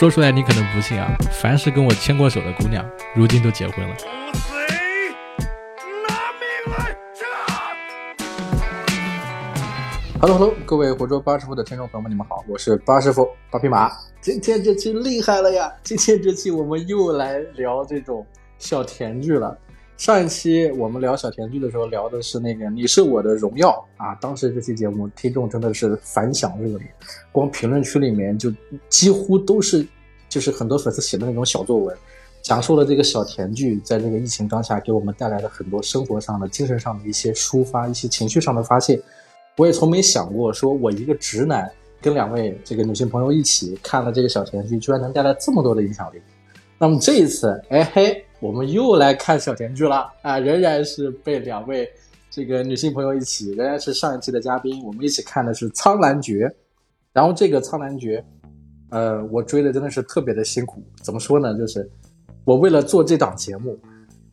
说出来你可能不信啊，凡是跟我牵过手的姑娘，如今都结婚了。Hello Hello，各位活捉八师傅的听众朋友们，你们好，我是八师傅八匹马。今天这期厉害了呀！今天这期我们又来聊这种小甜剧了。上一期我们聊小甜剧的时候，聊的是那个《你是我的荣耀》啊，当时这期节目听众真的是反响热烈，光评论区里面就几乎都是，就是很多粉丝写的那种小作文，讲述了这个小甜剧在这个疫情当下给我们带来的很多生活上的、精神上的一些抒发、一些情绪上的发泄。我也从没想过，说我一个直男跟两位这个女性朋友一起看了这个小甜剧，居然能带来这么多的影响力。那么这一次，哎嘿，我们又来看小甜剧了啊！仍然是被两位这个女性朋友一起，仍然是上一期的嘉宾，我们一起看的是《苍兰诀》。然后这个《苍兰诀》，呃，我追的真的是特别的辛苦。怎么说呢？就是我为了做这档节目，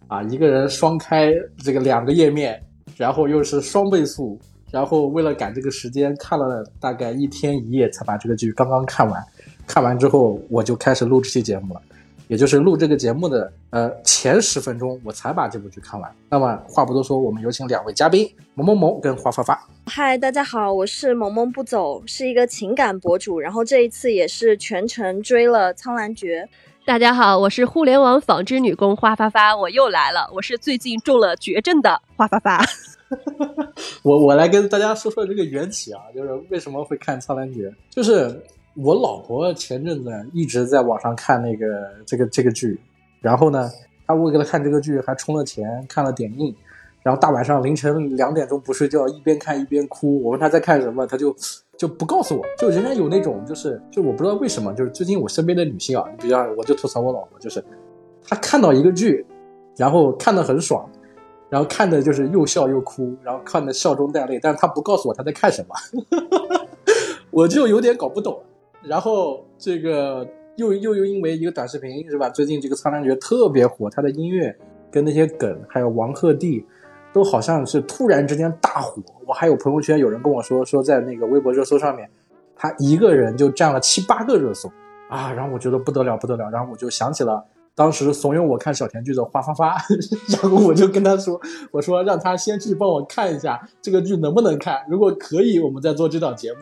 啊，一个人双开这个两个页面，然后又是双倍速。然后为了赶这个时间，看了大概一天一夜才把这个剧刚刚看完。看完之后，我就开始录这期节目了，也就是录这个节目的呃前十分钟，我才把这部剧看完。那么话不多说，我们有请两位嘉宾萌萌萌跟花发发。嗨，大家好，我是萌萌不走，是一个情感博主，然后这一次也是全程追了《苍兰诀》。大家好，我是互联网纺织女工花发发，我又来了，我是最近中了绝症的花发发。我我来跟大家说说这个缘起啊，就是为什么会看《苍兰诀》，就是我老婆前阵子一直在网上看那个这个这个剧，然后呢，她为了看这个剧还充了钱看了点映，然后大晚上凌晨两点钟不睡觉，一边看一边哭。我问她在看什么，她就就不告诉我，就人家有那种就是就我不知道为什么，就是最近我身边的女性啊，你比较我就吐槽我老婆，就是她看到一个剧，然后看得很爽。然后看的就是又笑又哭，然后看的笑中带泪，但是他不告诉我他在看什么，我就有点搞不懂。然后这个又又又因为一个短视频是吧？最近这个《苍兰诀》特别火，他的音乐跟那些梗，还有王鹤棣，都好像是突然之间大火。我还有朋友圈有人跟我说，说在那个微博热搜上面，他一个人就占了七八个热搜啊！然后我觉得不得了不得了，然后我就想起了。当时怂恿我看小甜剧的花发发，然后我就跟他说：“我说让他先去帮我看一下这个剧能不能看，如果可以，我们再做这档节目。”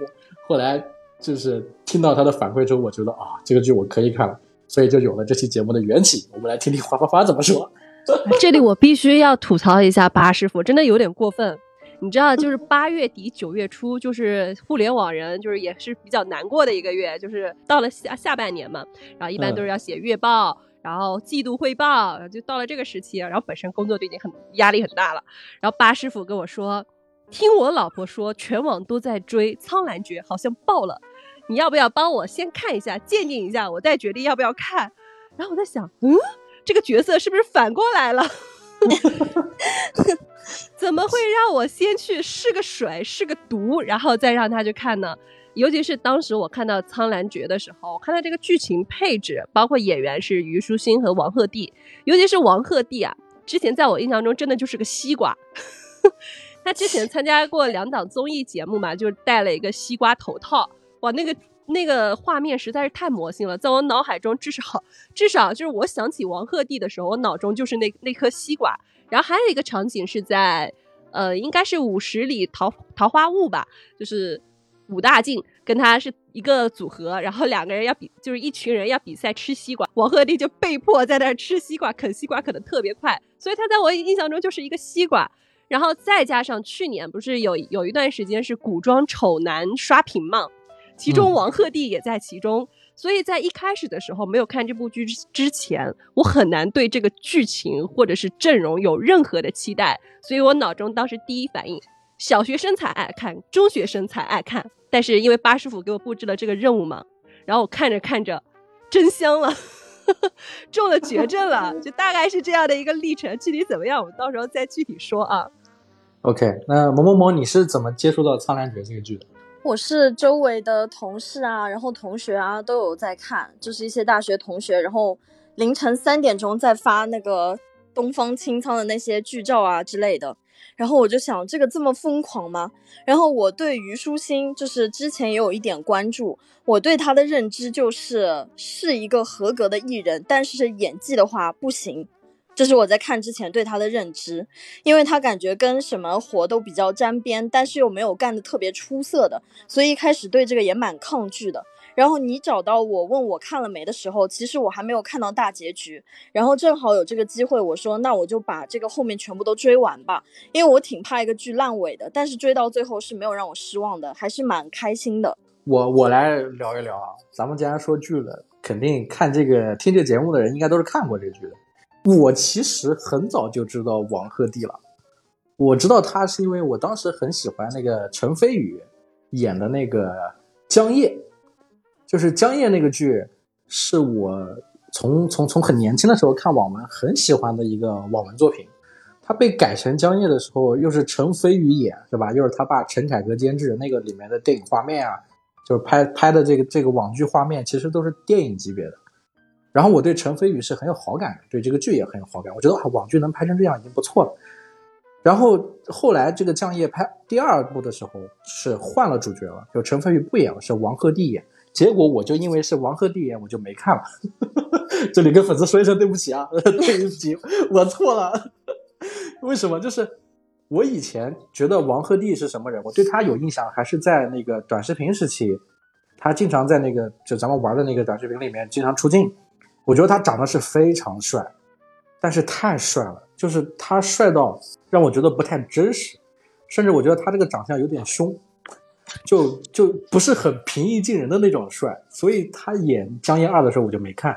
后来就是听到他的反馈之后，我觉得啊，这个剧我可以看了，所以就有了这期节目的缘起。我们来听听花花花怎么说。这里我必须要吐槽一下八师傅，真的有点过分。你知道，就是八月底九月初，就是互联网人就是也是比较难过的一个月，就是到了下下半年嘛，然后一般都是要写月报。然后季度汇报就到了这个时期，然后本身工作就已经很压力很大了。然后八师傅跟我说，听我老婆说，全网都在追《苍兰诀》，好像爆了，你要不要帮我先看一下，鉴定一下，我再决定要不要看。然后我在想，嗯，这个角色是不是反过来了？怎么会让我先去试个水、试个毒，然后再让他去看呢？尤其是当时我看到《苍兰诀》的时候，我看到这个剧情配置，包括演员是虞书欣和王鹤棣，尤其是王鹤棣啊，之前在我印象中真的就是个西瓜。他之前参加过两档综艺节目嘛，就是戴了一个西瓜头套，哇，那个那个画面实在是太魔性了，在我脑海中至少至少就是我想起王鹤棣的时候，我脑中就是那那颗西瓜。然后还有一个场景是在，呃，应该是五十里桃桃花坞吧，就是。武大靖跟他是一个组合，然后两个人要比，就是一群人要比赛吃西瓜，王鹤棣就被迫在那吃西瓜，啃西瓜啃的特别快，所以他在我印象中就是一个西瓜。然后再加上去年不是有有一段时间是古装丑男刷屏嘛，其中王鹤棣也在其中，所以在一开始的时候没有看这部剧之前，我很难对这个剧情或者是阵容有任何的期待，所以我脑中当时第一反应。小学生才爱看，中学生才爱看。但是因为八师傅给我布置了这个任务嘛，然后我看着看着，真香了，中了绝症了，就大概是这样的一个历程。具体怎么样，我们到时候再具体说啊。OK，那萌萌萌，你是怎么接触到《苍兰诀》这个剧的？我是周围的同事啊，然后同学啊都有在看，就是一些大学同学，然后凌晨三点钟在发那个东方青苍的那些剧照啊之类的。然后我就想，这个这么疯狂吗？然后我对虞书欣就是之前也有一点关注，我对她的认知就是是一个合格的艺人，但是演技的话不行。这是我在看之前对他的认知，因为他感觉跟什么活都比较沾边，但是又没有干的特别出色的，所以一开始对这个也蛮抗拒的。然后你找到我问我看了没的时候，其实我还没有看到大结局。然后正好有这个机会，我说那我就把这个后面全部都追完吧，因为我挺怕一个剧烂尾的。但是追到最后是没有让我失望的，还是蛮开心的。我我来聊一聊啊，咱们既然说剧了，肯定看这个听这节目的人应该都是看过这剧的。我其实很早就知道王鹤棣了，我知道他是因为我当时很喜欢那个陈飞宇演的那个江夜。就是江夜那个剧，是我从从从很年轻的时候看网文很喜欢的一个网文作品。他被改成江夜的时候，又是陈飞宇演，是吧？又是他爸陈凯歌监制，那个里面的电影画面啊，就是拍拍的这个这个网剧画面，其实都是电影级别的。然后我对陈飞宇是很有好感的，对这个剧也很有好感。我觉得啊网剧能拍成这样已经不错了。然后后来这个江夜拍第二部的时候是换了主角了，就陈飞宇不演了，是王鹤棣演。结果我就因为是王鹤棣演，我就没看了。这里跟粉丝说一声对不起啊，对不起，我错了。为什么？就是我以前觉得王鹤棣是什么人，我对他有印象，还是在那个短视频时期，他经常在那个就咱们玩的那个短视频里面经常出镜。我觉得他长得是非常帅，但是太帅了，就是他帅到让我觉得不太真实，甚至我觉得他这个长相有点凶。就就不是很平易近人的那种帅，所以他演《江夜二》的时候我就没看。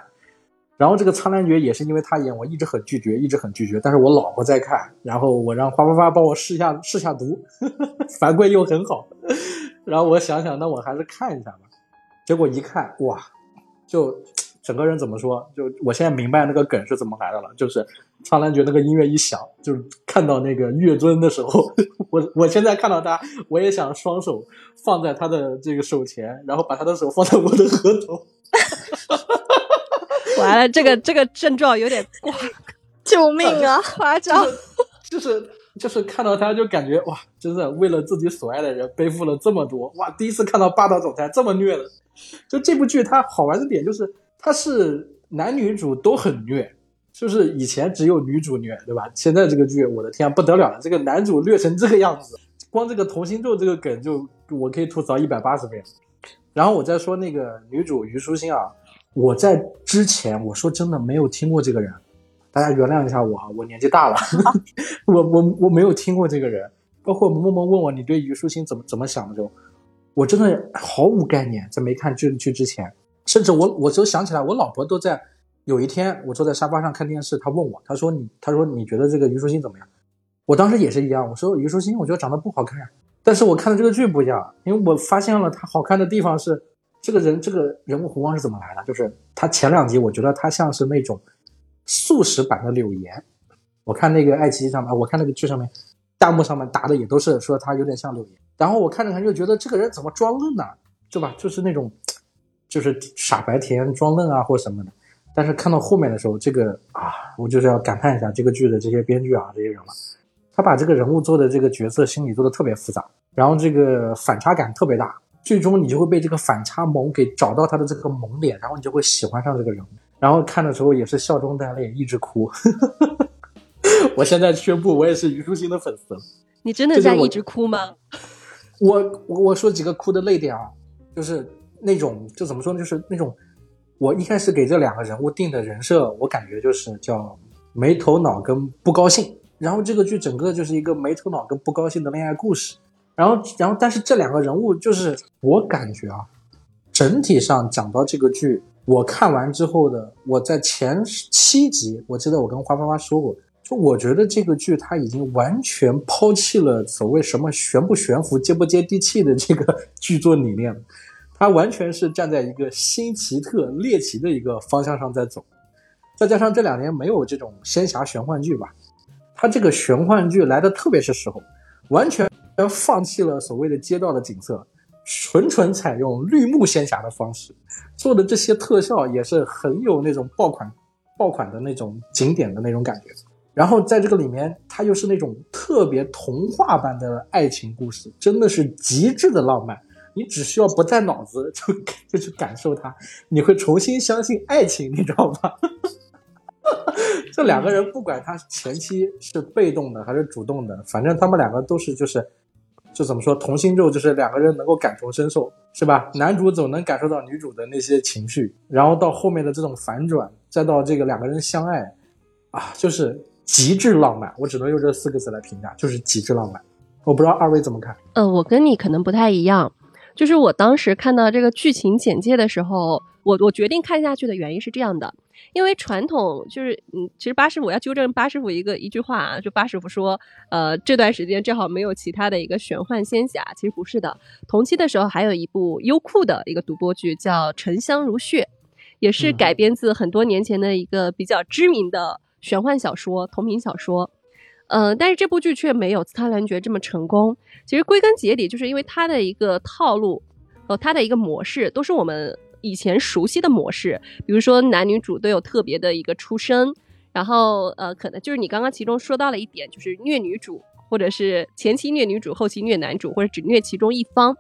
然后这个《苍兰诀》也是因为他演，我一直很拒绝，一直很拒绝。但是我老婆在看，然后我让花花花帮我试一下试下毒，反馈又很好。然后我想想，那我还是看一下吧。结果一看，哇，就。整个人怎么说？就我现在明白那个梗是怎么来的了，就是《苍兰诀》那个音乐一响，就是看到那个月尊的时候，我我现在看到他，我也想双手放在他的这个手前，然后把他的手放在我的额头。完了，这个这个症状有点挂，救命啊！夸张，就是就是看到他就感觉哇，真的为了自己所爱的人背负了这么多哇！第一次看到霸道总裁这么虐的，就这部剧它好玩的点就是。他是男女主都很虐，就是以前只有女主虐，对吧？现在这个剧，我的天，不得了了！这个男主虐成这个样子，光这个同心咒这个梗就我可以吐槽一百八十遍。然后我再说那个女主虞书欣啊，我在之前我说真的没有听过这个人，大家原谅一下我啊，我年纪大了，我我我没有听过这个人。包括萌萌问我你对虞书欣怎么怎么想的时候，我真的毫无概念，在没看剧剧之前。甚至我，我就想起来，我老婆都在有一天，我坐在沙发上看电视，她问我，她说你，她说你觉得这个虞书欣怎么样？我当时也是一样，我说虞书欣，我觉得长得不好看呀。但是我看的这个剧不一样，因为我发现了她好看的地方是这个人，这个人物弧光是怎么来的？就是她前两集，我觉得她像是那种素食版的柳岩。我看那个爱奇艺上面，我看那个剧上面，弹幕上面打的也都是说她有点像柳岩。然后我看着看，又觉得这个人怎么装嫩呢？对吧？就是那种。就是傻白甜装嫩啊，或什么的，但是看到后面的时候，这个啊，我就是要感叹一下这个剧的这些编剧啊，这些人了，他把这个人物做的这个角色心理做的特别复杂，然后这个反差感特别大，最终你就会被这个反差萌给找到他的这个萌点，然后你就会喜欢上这个人，然后看的时候也是笑中带泪，一直哭。我现在宣布，我也是虞书欣的粉丝了。你真的在一直哭吗？我我我说几个哭的泪点啊，就是。那种就怎么说呢？就是那种，我一开始给这两个人物定的人设，我感觉就是叫没头脑跟不高兴。然后这个剧整个就是一个没头脑跟不高兴的恋爱故事。然后，然后但是这两个人物就是我感觉啊，整体上讲到这个剧，我看完之后的，我在前七集，我记得我跟花花花说过，就我觉得这个剧它已经完全抛弃了所谓什么悬不悬浮、接不接地气的这个剧作理念。它完全是站在一个新奇特猎奇的一个方向上在走，再加上这两年没有这种仙侠玄幻剧吧，它这个玄幻剧来的特别是时候，完全放弃了所谓的街道的景色，纯纯采用绿幕仙侠的方式做的这些特效也是很有那种爆款爆款的那种景点的那种感觉。然后在这个里面，它又是那种特别童话般的爱情故事，真的是极致的浪漫。你只需要不带脑子就就去感受它，你会重新相信爱情，你知道吗？这两个人不管他前期是被动的还是主动的，反正他们两个都是就是就怎么说同心咒，就是两个人能够感同身受，是吧？男主总能感受到女主的那些情绪，然后到后面的这种反转，再到这个两个人相爱，啊，就是极致浪漫。我只能用这四个字来评价，就是极致浪漫。我不知道二位怎么看？呃，我跟你可能不太一样，就是我当时看到这个剧情简介的时候，我我决定看下去的原因是这样的。因为传统就是，嗯，其实八师傅要纠正八师傅一个一句话啊，就八师傅说，呃，这段时间正好没有其他的一个玄幻仙侠，其实不是的。同期的时候还有一部优酷的一个独播剧叫《沉香如屑》，也是改编自很多年前的一个比较知名的玄幻小说同名小说，嗯，但是这部剧却没有《次他男爵》这么成功。其实归根结底就是因为它的一个套路，呃，它的一个模式都是我们。以前熟悉的模式，比如说男女主都有特别的一个出身，然后呃，可能就是你刚刚其中说到了一点，就是虐女主，或者是前期虐女主，后期虐男主，或者只虐其中一方。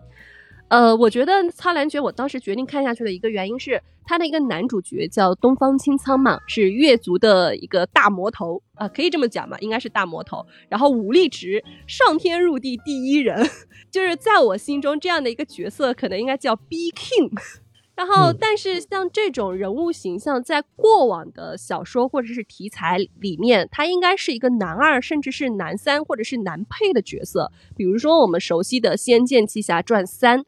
呃，我觉得《苍兰诀》，我当时决定看下去的一个原因是，他的一个男主角叫东方青苍嘛，是越族的一个大魔头啊，可以这么讲嘛，应该是大魔头，然后武力值上天入地第一人，就是在我心中这样的一个角色，可能应该叫 B King。然后，但是像这种人物形象，在过往的小说或者是题材里面，他应该是一个男二，甚至是男三或者是男配的角色。比如说我们熟悉的《仙剑奇侠传三》，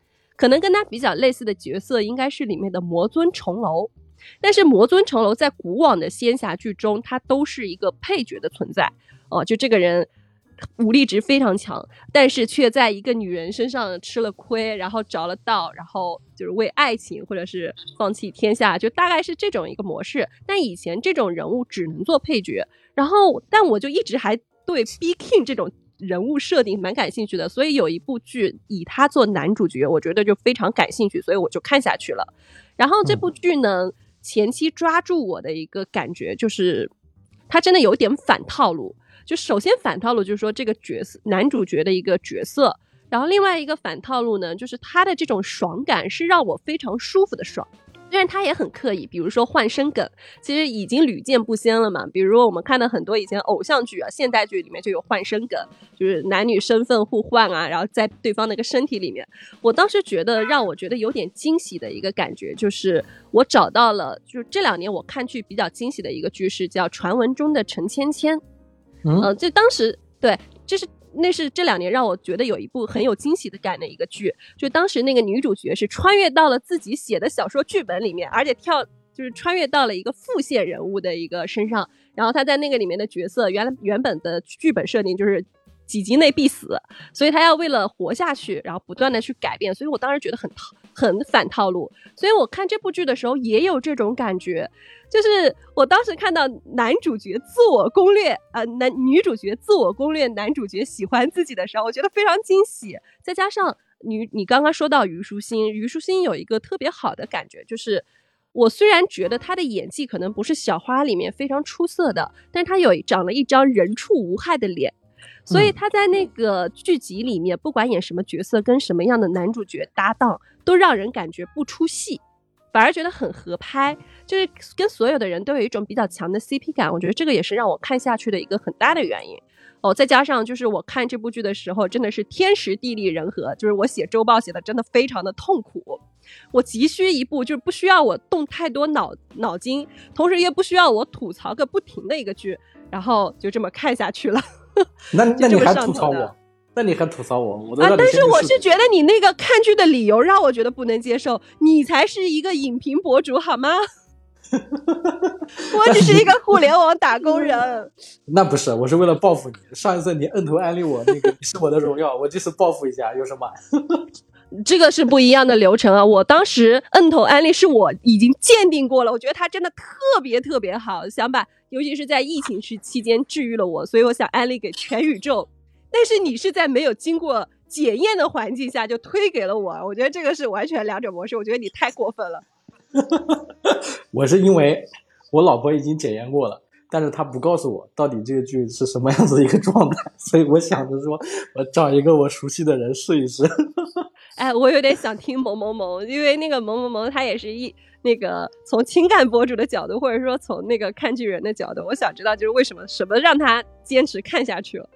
可能跟他比较类似的角色应该是里面的魔尊重楼。但是魔尊重楼在古往的仙侠剧中，他都是一个配角的存在。哦，就这个人。武力值非常强，但是却在一个女人身上吃了亏，然后着了道，然后就是为爱情或者是放弃天下，就大概是这种一个模式。但以前这种人物只能做配角，然后但我就一直还对 B King 这种人物设定蛮感兴趣的，所以有一部剧以他做男主角，我觉得就非常感兴趣，所以我就看下去了。然后这部剧呢，前期抓住我的一个感觉就是，他真的有点反套路。就首先反套路就是说这个角色男主角的一个角色，然后另外一个反套路呢，就是他的这种爽感是让我非常舒服的爽，虽然他也很刻意，比如说换身梗，其实已经屡见不鲜了嘛。比如我们看到很多以前偶像剧啊、现代剧里面就有换身梗，就是男女身份互换啊，然后在对方那个身体里面。我当时觉得让我觉得有点惊喜的一个感觉，就是我找到了，就是这两年我看剧比较惊喜的一个剧是叫《传闻中的陈芊芊》。嗯，就当时对，就是那是这两年让我觉得有一部很有惊喜的感的一个剧，就当时那个女主角是穿越到了自己写的小说剧本里面，而且跳就是穿越到了一个副线人物的一个身上，然后她在那个里面的角色原来原本的剧本设定就是。几集内必死，所以他要为了活下去，然后不断的去改变。所以我当时觉得很套，很反套路。所以我看这部剧的时候也有这种感觉，就是我当时看到男主角自我攻略，呃，男女主角自我攻略，男主角喜欢自己的时候，我觉得非常惊喜。再加上女，你刚刚说到虞书欣，虞书欣有一个特别好的感觉，就是我虽然觉得她的演技可能不是小花里面非常出色的，但她有长了一张人畜无害的脸。所以他在那个剧集里面，不管演什么角色，跟什么样的男主角搭档，都让人感觉不出戏，反而觉得很合拍，就是跟所有的人都有一种比较强的 CP 感。我觉得这个也是让我看下去的一个很大的原因。哦，再加上就是我看这部剧的时候，真的是天时地利人和，就是我写周报写的真的非常的痛苦，我急需一部就是不需要我动太多脑脑筋，同时也不需要我吐槽个不停的一个剧，然后就这么看下去了。那那你还吐槽我？那你还吐槽我？我啊！但是我是觉得你那个看剧的理由让我觉得不能接受。你才是一个影评博主好吗？我只是一个互联网打工人。那不是，我是为了报复你。上一次你摁头安利我那个是我的荣耀，我就是报复一下，有什么？这个是不一样的流程啊！我当时摁头安利是我已经鉴定过了，我觉得他真的特别特别好，想把。尤其是在疫情期期间治愈了我，所以我想安利给全宇宙。但是你是在没有经过检验的环境下就推给了我，我觉得这个是完全两种模式。我觉得你太过分了。我是因为我老婆已经检验过了，但是她不告诉我到底这个剧是什么样子的一个状态，所以我想着说，我找一个我熟悉的人试一试。哎，我有点想听萌萌萌，因为那个萌萌萌他也是一那个从情感博主的角度，或者说从那个看剧人的角度，我想知道就是为什么什么让他坚持看下去了。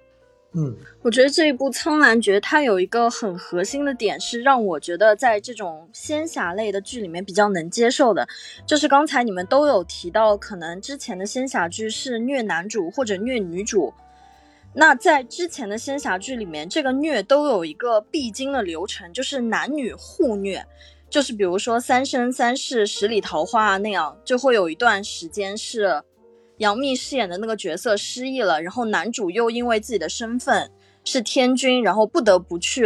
嗯，我觉得这一部《苍兰诀》它有一个很核心的点，是让我觉得在这种仙侠类的剧里面比较能接受的，就是刚才你们都有提到，可能之前的仙侠剧是虐男主或者虐女主，那在之前的仙侠剧里面，这个虐都有一个必经的流程，就是男女互虐，就是比如说《三生三世十里桃花》那样，就会有一段时间是。杨幂饰演的那个角色失忆了，然后男主又因为自己的身份是天君，然后不得不去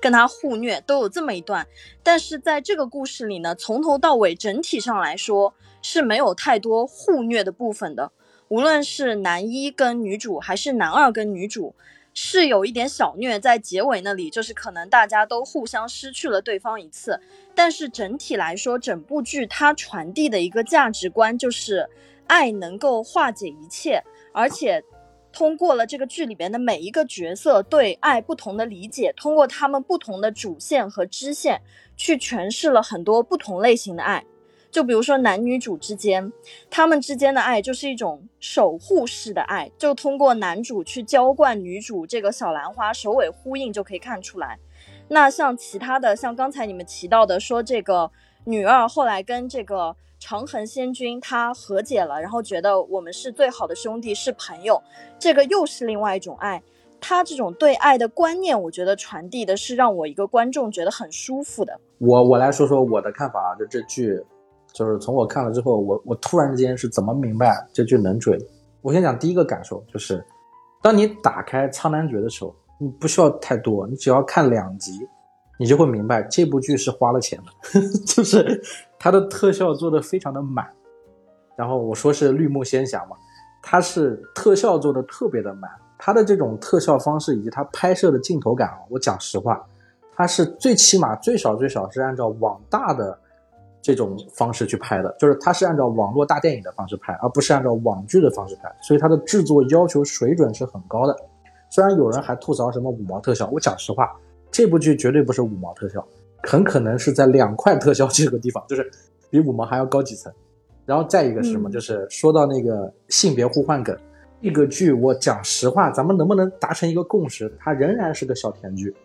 跟他互虐，都有这么一段。但是在这个故事里呢，从头到尾整体上来说是没有太多互虐的部分的。无论是男一跟女主，还是男二跟女主，是有一点小虐在结尾那里，就是可能大家都互相失去了对方一次。但是整体来说，整部剧它传递的一个价值观就是。爱能够化解一切，而且通过了这个剧里边的每一个角色对爱不同的理解，通过他们不同的主线和支线去诠释了很多不同类型的爱。就比如说男女主之间，他们之间的爱就是一种守护式的爱，就通过男主去浇灌女主这个小兰花，首尾呼应就可以看出来。那像其他的，像刚才你们提到的，说这个女二后来跟这个。长恒仙君他和解了，然后觉得我们是最好的兄弟，是朋友，这个又是另外一种爱。他这种对爱的观念，我觉得传递的是让我一个观众觉得很舒服的。我我来说说我的看法啊，就这剧，就是从我看了之后，我我突然之间是怎么明白这剧能追？我先讲第一个感受，就是当你打开《苍兰诀》的时候，你不需要太多，你只要看两集。你就会明白这部剧是花了钱的，就是它的特效做的非常的满。然后我说是绿幕仙侠嘛，它是特效做的特别的满。它的这种特效方式以及它拍摄的镜头感啊，我讲实话，它是最起码最少最少是按照网大的这种方式去拍的，就是它是按照网络大电影的方式拍，而不是按照网剧的方式拍，所以它的制作要求水准是很高的。虽然有人还吐槽什么五毛特效，我讲实话。这部剧绝对不是五毛特效，很可能是在两块特效这个地方，就是比五毛还要高几层。然后再一个是什么？就是说到那个性别互换梗，这个剧我讲实话，咱们能不能达成一个共识？它仍然是个小甜剧，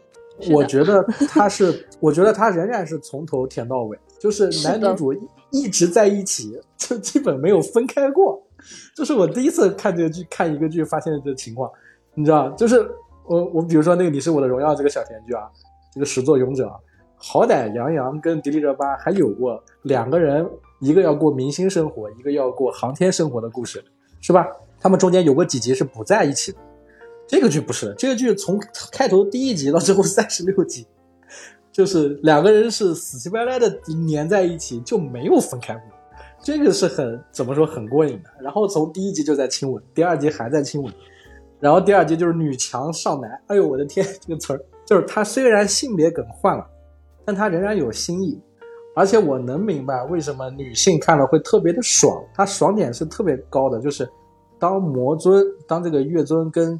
我觉得 它是，我觉得它仍然是从头甜到尾，就是男女主一直在一起，就基本没有分开过。这是我第一次看这个剧，看一个剧发现的这情况，你知道，就是。我我比如说那个《你是我的荣耀》这个小甜剧啊，这个始作俑者，好歹杨洋跟迪丽热巴还有过两个人，一个要过明星生活，一个要过航天生活的故事，是吧？他们中间有过几集是不在一起的。这个剧不是，这个剧从开头第一集到最后三十六集，就是两个人是死乞白赖的粘在一起，就没有分开过。这个是很怎么说很过瘾的。然后从第一集就在亲吻，第二集还在亲吻。然后第二集就是女强上男，哎呦我的天，这个词儿就是他虽然性别梗换了，但他仍然有新意，而且我能明白为什么女性看了会特别的爽，它爽点是特别高的，就是当魔尊当这个月尊跟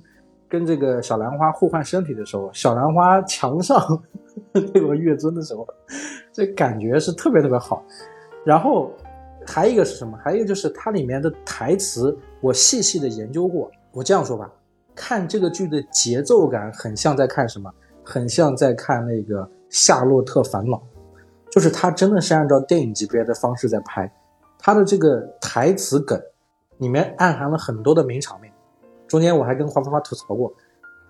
跟这个小兰花互换身体的时候，小兰花强上 这个月尊的时候，这感觉是特别特别好。然后还一个是什么？还有一个就是它里面的台词，我细细的研究过，我这样说吧。看这个剧的节奏感很像在看什么，很像在看那个《夏洛特烦恼》，就是他真的是按照电影级别的方式在拍，他的这个台词梗里面暗含了很多的名场面。中间我还跟花花花吐槽过，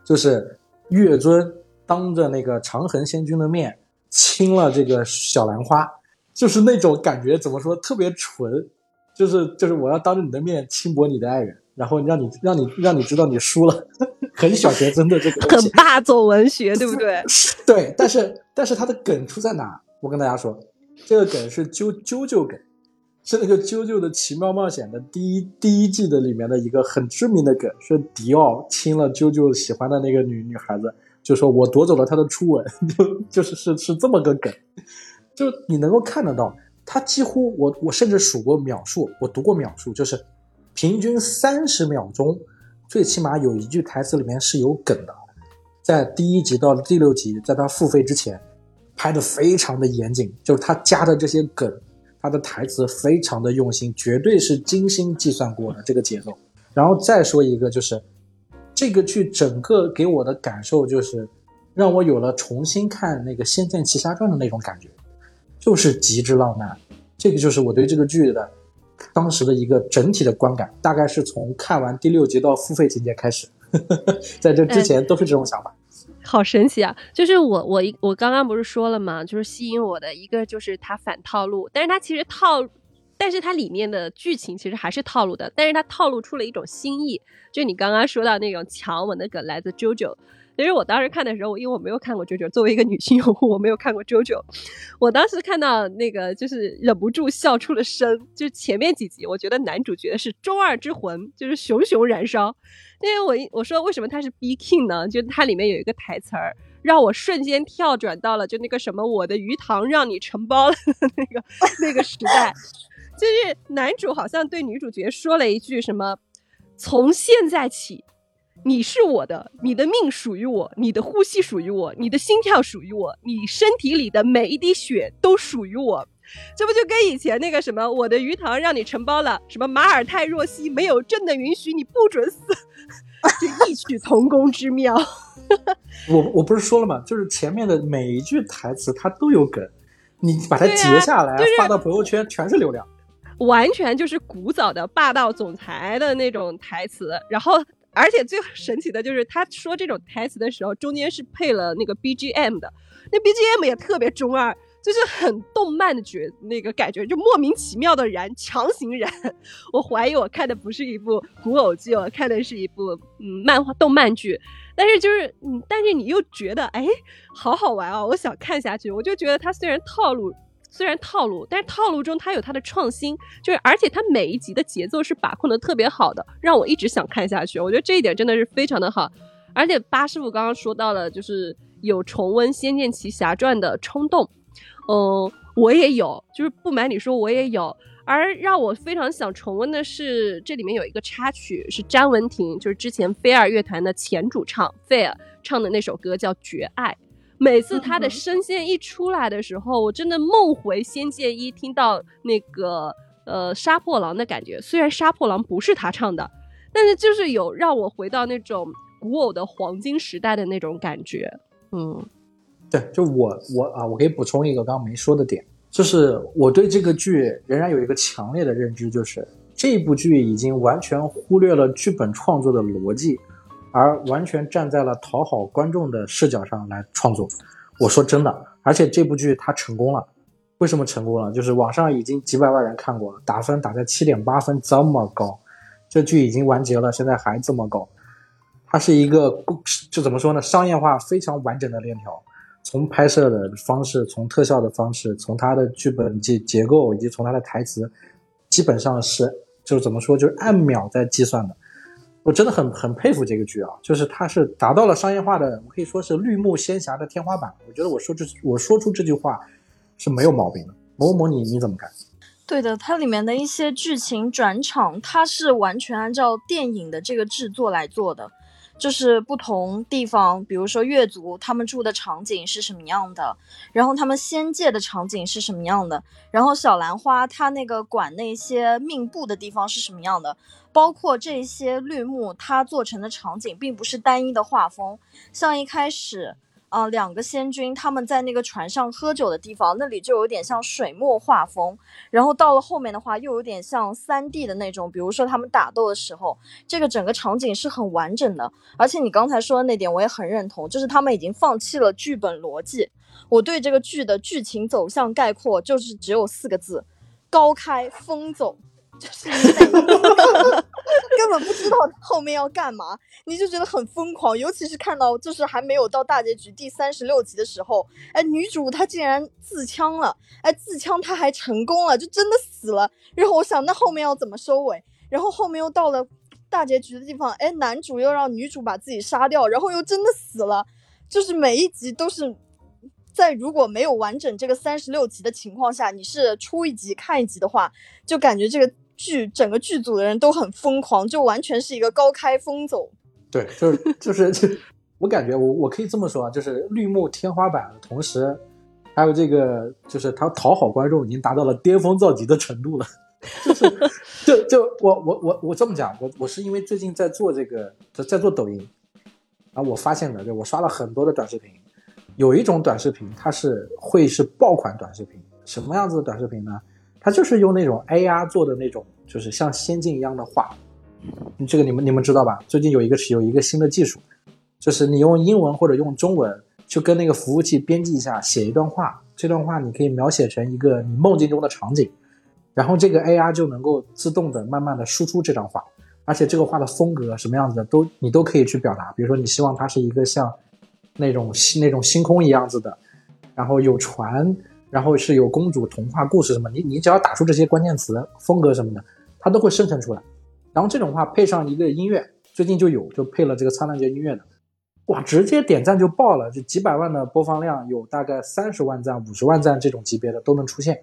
就是月尊当着那个长恒仙君的面亲了这个小兰花，就是那种感觉怎么说特别纯，就是就是我要当着你的面轻薄你的爱人。然后让你让你让你知道你输了，很小学生的这个很霸总文学，对不对？对，但是但是它的梗出在哪？我跟大家说，这个梗是啾啾啾梗，是那个啾啾的奇妙冒险的第一第一季的里面的一个很知名的梗，是迪奥亲了啾啾喜欢的那个女女孩子，就说我夺走了她的初吻，就就是是是这么个梗，就你能够看得到，他几乎我我甚至数过秒数，我读过秒数，就是。平均三十秒钟，最起码有一句台词里面是有梗的。在第一集到第六集，在他付费之前，拍的非常的严谨，就是他加的这些梗，他的台词非常的用心，绝对是精心计算过的这个节奏。然后再说一个，就是这个剧整个给我的感受就是，让我有了重新看那个《仙剑奇侠传》的那种感觉，就是极致浪漫。这个就是我对这个剧的当时的一个整体的观感，大概是从看完第六集到付费情节开始，在这之前都是这种想法。好神奇啊！就是我我一我刚刚不是说了嘛，就是吸引我的一个就是它反套路，但是它其实套，但是它里面的剧情其实还是套路的，但是它套路出了一种新意，就你刚刚说到那种强吻的梗来自 JoJo。其实我当时看的时候，因为我没有看过 JoJo，作为一个女性用户，我没有看过 JoJo。我当时看到那个就是忍不住笑出了声，就是前面几集，我觉得男主角是中二之魂，就是熊熊燃烧。因为我一我说为什么他是 B King 呢？就它里面有一个台词儿，让我瞬间跳转到了就那个什么我的鱼塘让你承包了那个那个时代，就是男主好像对女主角说了一句什么，从现在起。你是我的，你的命属于我，你的呼吸属于我，你的心跳属于我，你身体里的每一滴血都属于我。这不就跟以前那个什么我的鱼塘让你承包了，什么马尔泰若曦没有朕的允许你不准死，就异曲同工之妙。我我不是说了吗？就是前面的每一句台词它都有梗，你把它截下来、就是发到朋友圈，全是流量。完全就是古早的霸道总裁的那种台词，然后而且最神奇的就是他说这种台词的时候，中间是配了那个 BGM 的，那 BGM 也特别中二，就是很动漫的觉那个感觉，就莫名其妙的燃，强行燃。我怀疑我看的不是一部古偶剧，我看的是一部嗯漫画动漫剧。但是就是嗯，但是你又觉得哎，好好玩哦，我想看下去。我就觉得它虽然套路虽然套路，但是套路中它有它的创新，就是而且它每一集的节奏是把控的特别好的，让我一直想看下去。我觉得这一点真的是非常的好。而且八师傅刚刚说到了，就是有重温《仙剑奇侠传》的冲动，嗯，我也有，就是不瞒你说，我也有。而让我非常想重温的是，这里面有一个插曲是詹雯婷，就是之前飞儿乐团的前主唱费尔唱的那首歌叫《绝爱》。每次他的声线一出来的时候，我真的梦回《仙剑一》，听到那个呃杀破狼的感觉。虽然杀破狼不是他唱的，但是就是有让我回到那种古偶的黄金时代的那种感觉。嗯，对，就我我啊，我可以补充一个刚刚没说的点，就是我对这个剧仍然有一个强烈的认知，就是这部剧已经完全忽略了剧本创作的逻辑，而完全站在了讨好观众的视角上来创作。我说真的，而且这部剧它成功了。为什么成功了？就是网上已经几百万人看过了，打分打在七点八分，这么高。这剧已经完结了，现在还这么高。它是一个就怎么说呢？商业化非常完整的链条，从拍摄的方式，从特效的方式，从它的剧本结结构，以及从它的台词，基本上是就是怎么说，就是按秒在计算的。我真的很很佩服这个剧啊，就是它是达到了商业化的，我可以说是绿幕仙侠的天花板。我觉得我说这我说出这句话是没有毛病的。某某你你怎么看？对的，它里面的一些剧情转场，它是完全按照电影的这个制作来做的，就是不同地方，比如说越族他们住的场景是什么样的，然后他们仙界的场景是什么样的，然后小兰花它那个管那些命布的地方是什么样的，包括这些绿幕它做成的场景并不是单一的画风，像一开始。啊、两个仙君他们在那个船上喝酒的地方，那里就有点像水墨画风。然后到了后面的话，又有点像三 D 的那种，比如说他们打斗的时候，这个整个场景是很完整的。而且你刚才说的那点，我也很认同，就是他们已经放弃了剧本逻辑。我对这个剧的剧情走向概括就是只有四个字：高开疯走。就是你 根本不知道后面要干嘛，你就觉得很疯狂。尤其是看到就是还没有到大结局第三十六集的时候，哎，女主她竟然自枪了，哎，自枪她还成功了，就真的死了。然后我想，那后面要怎么收尾？然后后面又到了大结局的地方，哎，男主又让女主把自己杀掉，然后又真的死了。就是每一集都是在如果没有完整这个三十六集的情况下，你是出一集看一集的话，就感觉这个。剧整个剧组的人都很疯狂，就完全是一个高开疯走。对，就是就是 我感觉我我可以这么说啊，就是绿幕天花板同时，还有这个就是他讨好观众已经达到了巅峰造极的程度了。就是就就我我我我这么讲，我我是因为最近在做这个在在做抖音，然后我发现的，就我刷了很多的短视频，有一种短视频它是会是爆款短视频，什么样子的短视频呢？它就是用那种 AR 做的那种，就是像仙境一样的画。这个你们你们知道吧？最近有一个有一个新的技术，就是你用英文或者用中文，就跟那个服务器编辑一下，写一段话，这段话你可以描写成一个你梦境中的场景，然后这个 AR 就能够自动的慢慢的输出这张画，而且这个画的风格什么样子的都你都可以去表达。比如说你希望它是一个像那种那种星空一样子的，然后有船，然后是有公主童话故事什么，你你只要打出这些关键词、风格什么的，它都会生成出来。然后这种话配上一个音乐，最近就有就配了这个《苍兰诀》音乐的，哇，直接点赞就爆了，就几百万的播放量，有大概三十万赞、五十万赞这种级别的都能出现。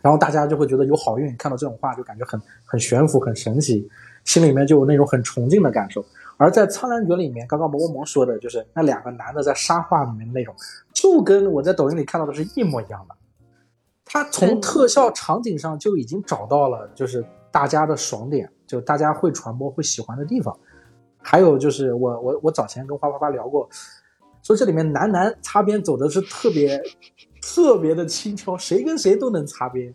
然后大家就会觉得有好运，看到这种话就感觉很很悬浮、很神奇，心里面就有那种很崇敬的感受。而在《苍兰诀》里面，刚刚萌萌萌说的就是那两个男的在沙画里面的那种，就跟我在抖音里看到的是一模一样的。他从特效场景上就已经找到了，就是大家的爽点，就大家会传播、会喜欢的地方。还有就是我我我早前跟花花花聊过，说这里面男男擦边走的是特别特别的轻巧，谁跟谁都能擦边，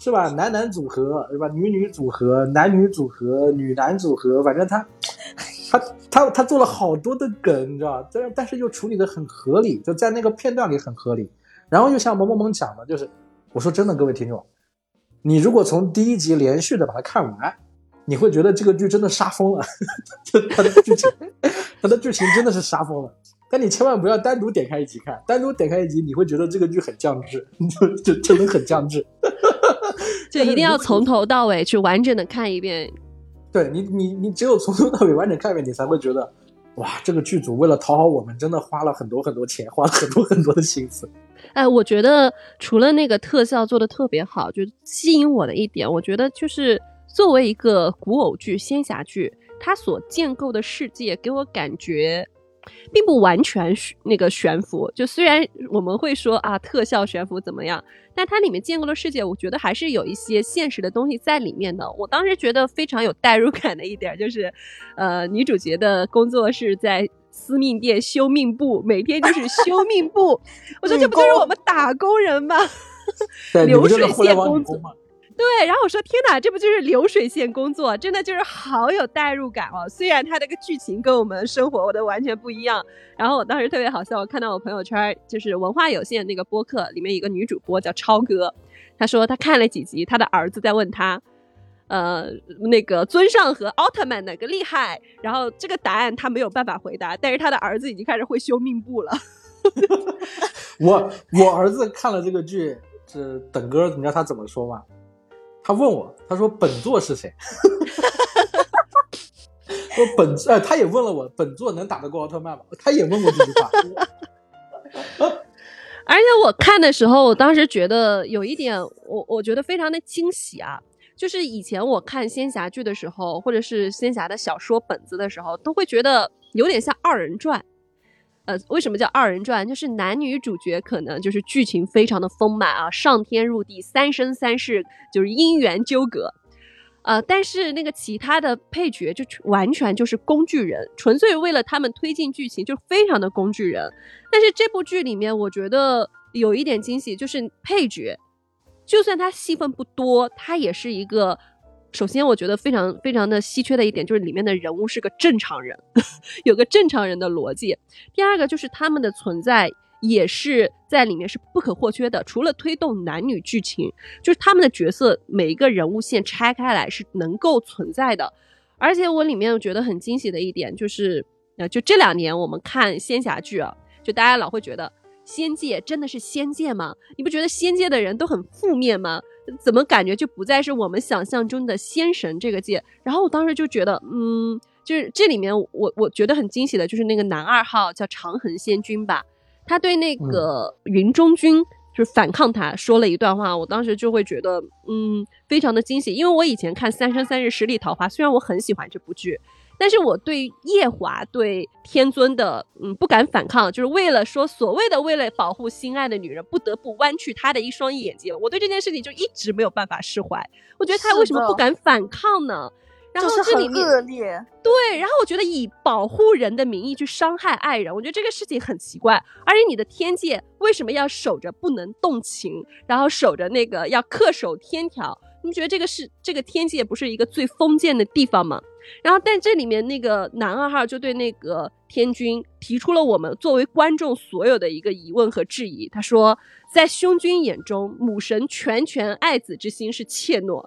是吧？男男组合，对吧？女女组合，男女组合，女男组合，反正他 他他他做了好多的梗，你知道吧？但但是又处理的很合理，就在那个片段里很合理。然后又像萌萌萌讲的，就是我说真的，各位听众，你如果从第一集连续的把它看完，你会觉得这个剧真的杀疯了，就它的剧情，它的剧情真的是杀疯了。但你千万不要单独点开一集看，单独点开一集，你会觉得这个剧很降智，就就真的很降智。就一定要从头到尾去完整的看一遍。对你，你你只有从头到尾完整看一遍，你才会觉得，哇，这个剧组为了讨好我们，真的花了很多很多钱，花了很多很多的心思。哎，我觉得除了那个特效做的特别好，就吸引我的一点，我觉得就是作为一个古偶剧、仙侠剧，它所建构的世界给我感觉并不完全那个悬浮。就虽然我们会说啊，特效悬浮怎么样，但它里面建构的世界，我觉得还是有一些现实的东西在里面的。我当时觉得非常有代入感的一点就是，呃，女主角的工作是在。司命店修命部，每天就是修命部。我说这不就是我们打工人吗？流水线工作。对，然后我说天哪，这不就是流水线工作？真的就是好有代入感哦。虽然它那个剧情跟我们生活的完全不一样。然后我当时特别好笑，我看到我朋友圈就是文化有限那个播客里面一个女主播叫超哥，她说她看了几集，她的儿子在问她。呃，那个尊上和奥特曼哪个厉害？然后这个答案他没有办法回答，但是他的儿子已经开始会修命簿了。我我儿子看了这个剧是等哥，你知道他怎么说吗？他问我，他说本座是谁？说本呃，他也问了我，本座能打得过奥特曼吗？他也问过这句话。而且我看的时候，我当时觉得有一点，我我觉得非常的惊喜啊。就是以前我看仙侠剧的时候，或者是仙侠的小说本子的时候，都会觉得有点像二人转。呃，为什么叫二人转？就是男女主角可能就是剧情非常的丰满啊，上天入地，三生三世，就是姻缘纠葛。呃，但是那个其他的配角就完全就是工具人，纯粹为了他们推进剧情，就非常的工具人。但是这部剧里面，我觉得有一点惊喜，就是配角。就算他戏份不多，他也是一个。首先，我觉得非常非常的稀缺的一点就是里面的人物是个正常人，有个正常人的逻辑。第二个就是他们的存在也是在里面是不可或缺的，除了推动男女剧情，就是他们的角色每一个人物线拆开来是能够存在的。而且我里面我觉得很惊喜的一点就是，呃，就这两年我们看仙侠剧啊，就大家老会觉得。仙界真的是仙界吗？你不觉得仙界的人都很负面吗？怎么感觉就不再是我们想象中的仙神这个界？然后我当时就觉得，嗯，就是这里面我我觉得很惊喜的，就是那个男二号叫长恒仙君吧，他对那个云中君就是反抗他，说了一段话，我当时就会觉得，嗯，非常的惊喜，因为我以前看《三生三世十里桃花》，虽然我很喜欢这部剧。但是我对夜华对天尊的嗯不敢反抗，就是为了说所谓的为了保护心爱的女人，不得不弯曲他的一双眼睛。我对这件事情就一直没有办法释怀。我觉得他为什么不敢反抗呢？然后这里面恶劣，对，然后我觉得以保护人的名义去伤害爱人，我觉得这个事情很奇怪。而且你的天界为什么要守着不能动情，然后守着那个要恪守天条？你们觉得这个是这个天界不是一个最封建的地方吗？然后，但这里面那个男二号就对那个天君提出了我们作为观众所有的一个疑问和质疑。他说，在兄君眼中，母神拳拳爱子之心是怯懦，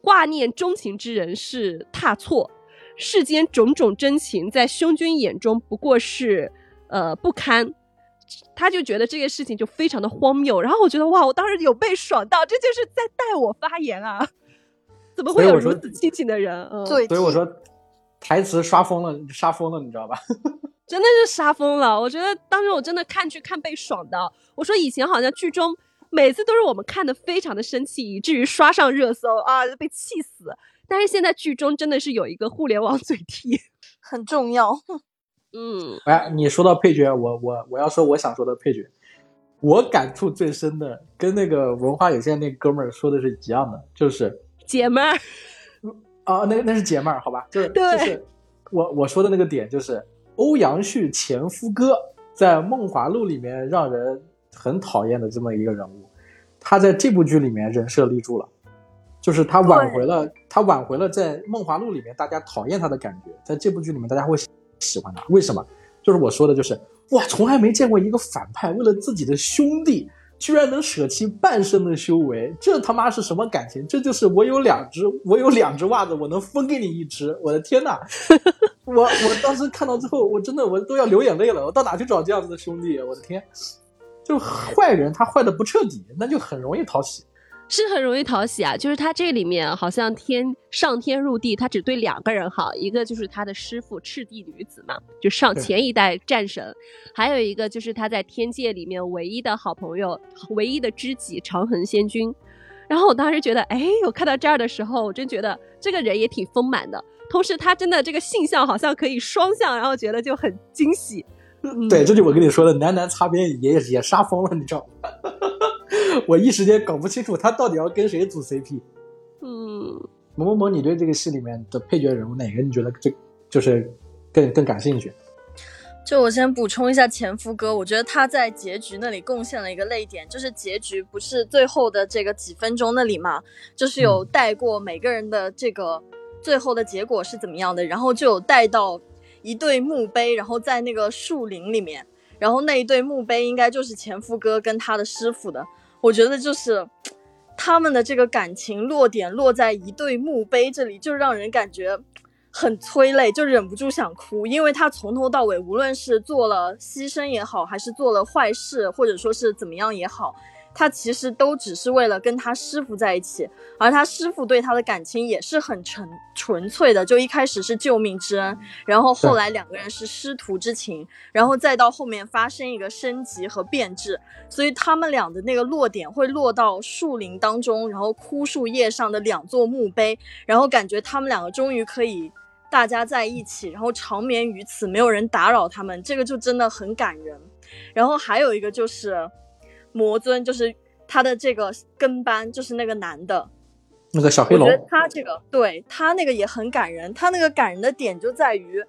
挂念钟情之人是踏错，世间种种真情在兄君眼中不过是呃不堪。他就觉得这个事情就非常的荒谬。然后我觉得哇，我当时有被爽到，这就是在带我发言啊。怎么会有如此清醒的人？嗯，对所以我说台词刷疯了，杀疯了，你知道吧？真的是杀疯了！我觉得当时我真的看剧看被爽的。我说以前好像剧中每次都是我们看的非常的生气，以至于刷上热搜啊，被气死。但是现在剧中真的是有一个互联网嘴替，很重要。嗯，哎，你说到配角，我我我要说我想说的配角，我感触最深的跟那个文化有限那哥们儿说的是一样的，就是。姐们儿，啊，那那是姐们儿，好吧，就是就是我我说的那个点，就是欧阳旭前夫哥在《梦华录》里面让人很讨厌的这么一个人物，他在这部剧里面人设立住了，就是他挽回了他挽回了在《梦华录》里面大家讨厌他的感觉，在这部剧里面大家会喜欢他，为什么？就是我说的，就是哇，从来没见过一个反派为了自己的兄弟。居然能舍弃半生的修为，这他妈是什么感情？这就是我有两只，我有两只袜子，我能分给你一只。我的天哪！我我当时看到之后，我真的我都要流眼泪了。我到哪去找这样子的兄弟？我的天！就坏人，他坏的不彻底，那就很容易讨喜。是很容易讨喜啊，就是他这里面好像天上天入地，他只对两个人好，一个就是他的师傅赤地女子嘛，就上前一代战神，还有一个就是他在天界里面唯一的好朋友、唯一的知己长恒仙君。然后我当时觉得，哎，我看到这儿的时候，我真觉得这个人也挺丰满的，同时他真的这个性向好像可以双向，然后觉得就很惊喜。对，这就我跟你说的，男男擦边也也杀疯了，你知道吗？我一时间搞不清楚他到底要跟谁组 CP。嗯，某某某，你对这个戏里面的配角人物哪个你觉得最就是更更感兴趣？就我先补充一下前夫哥，我觉得他在结局那里贡献了一个泪点，就是结局不是最后的这个几分钟那里嘛，就是有带过每个人的这个最后的结果是怎么样的，然后就有带到一对墓碑，然后在那个树林里面，然后那一对墓碑应该就是前夫哥跟他的师傅的。我觉得就是他们的这个感情落点落在一对墓碑这里，就让人感觉很催泪，就忍不住想哭。因为他从头到尾，无论是做了牺牲也好，还是做了坏事，或者说是怎么样也好。他其实都只是为了跟他师傅在一起，而他师傅对他的感情也是很纯纯粹的。就一开始是救命之恩，然后后来两个人是师徒之情，然后再到后面发生一个升级和变质，所以他们俩的那个落点会落到树林当中，然后枯树叶上的两座墓碑，然后感觉他们两个终于可以大家在一起，然后长眠于此，没有人打扰他们，这个就真的很感人。然后还有一个就是。魔尊就是他的这个跟班，就是那个男的，那个小黑龙。我觉得他这个对他那个也很感人。他那个感人的点就在于，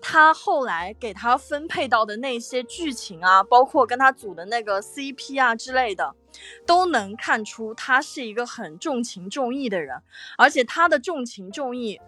他后来给他分配到的那些剧情啊，包括跟他组的那个 CP 啊之类的，都能看出他是一个很重情重义的人。而且他的重情重义，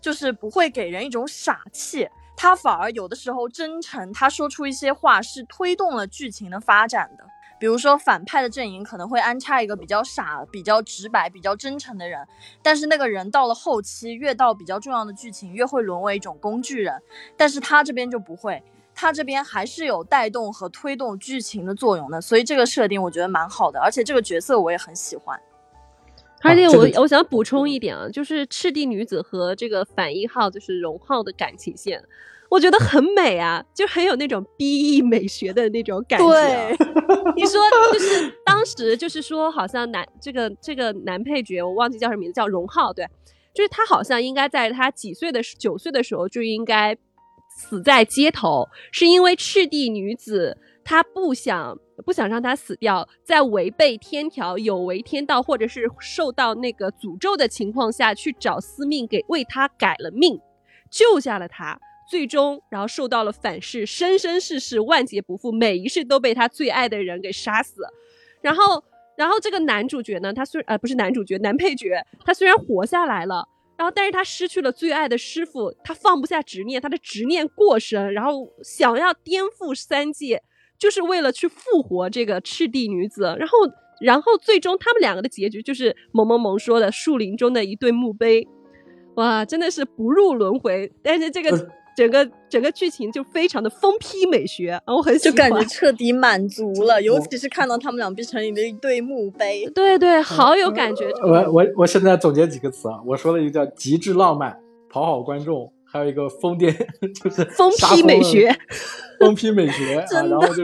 就是不会给人一种傻气，他反而有的时候真诚，他说出一些话是推动了剧情的发展的。比如说反派的阵营可能会安插一个比较傻、比较直白、比较真诚的人，但是那个人到了后期，越到比较重要的剧情，越会沦为一种工具人。但是他这边就不会，他这边还是有带动和推动剧情的作用的。所以这个设定我觉得蛮好的，而且这个角色我也很喜欢。而且我我想补充一点啊，就是赤地女子和这个反一号就是荣浩的感情线。我觉得很美啊，就很有那种 B E 美学的那种感觉、啊。对，你说就是当时就是说，好像男这个这个男配角我忘记叫什么名字，叫荣浩，对，就是他好像应该在他几岁的时九岁的时候就应该死在街头，是因为赤地女子她不想不想让他死掉，在违背天条、有违天道或者是受到那个诅咒的情况下去找司命给为他改了命，救下了他。最终，然后受到了反噬，生生世世万劫不复，每一世都被他最爱的人给杀死。然后，然后这个男主角呢，他虽呃不是男主角，男配角，他虽然活下来了，然后但是他失去了最爱的师傅，他放不下执念，他的执念过深，然后想要颠覆三界，就是为了去复活这个赤地女子。然后，然后最终他们两个的结局就是萌萌萌说的树林中的一对墓碑。哇，真的是不入轮回，但是这个。整个整个剧情就非常的疯批美学，我很喜欢，就感觉彻底满足了。尤其是看到他们俩变成了一对墓碑，对对，好有感觉。我我我现在总结几个词啊，我说了一个叫极致浪漫，讨好观众，还有一个疯癫，就是疯批美学，疯批美学 啊，然后就，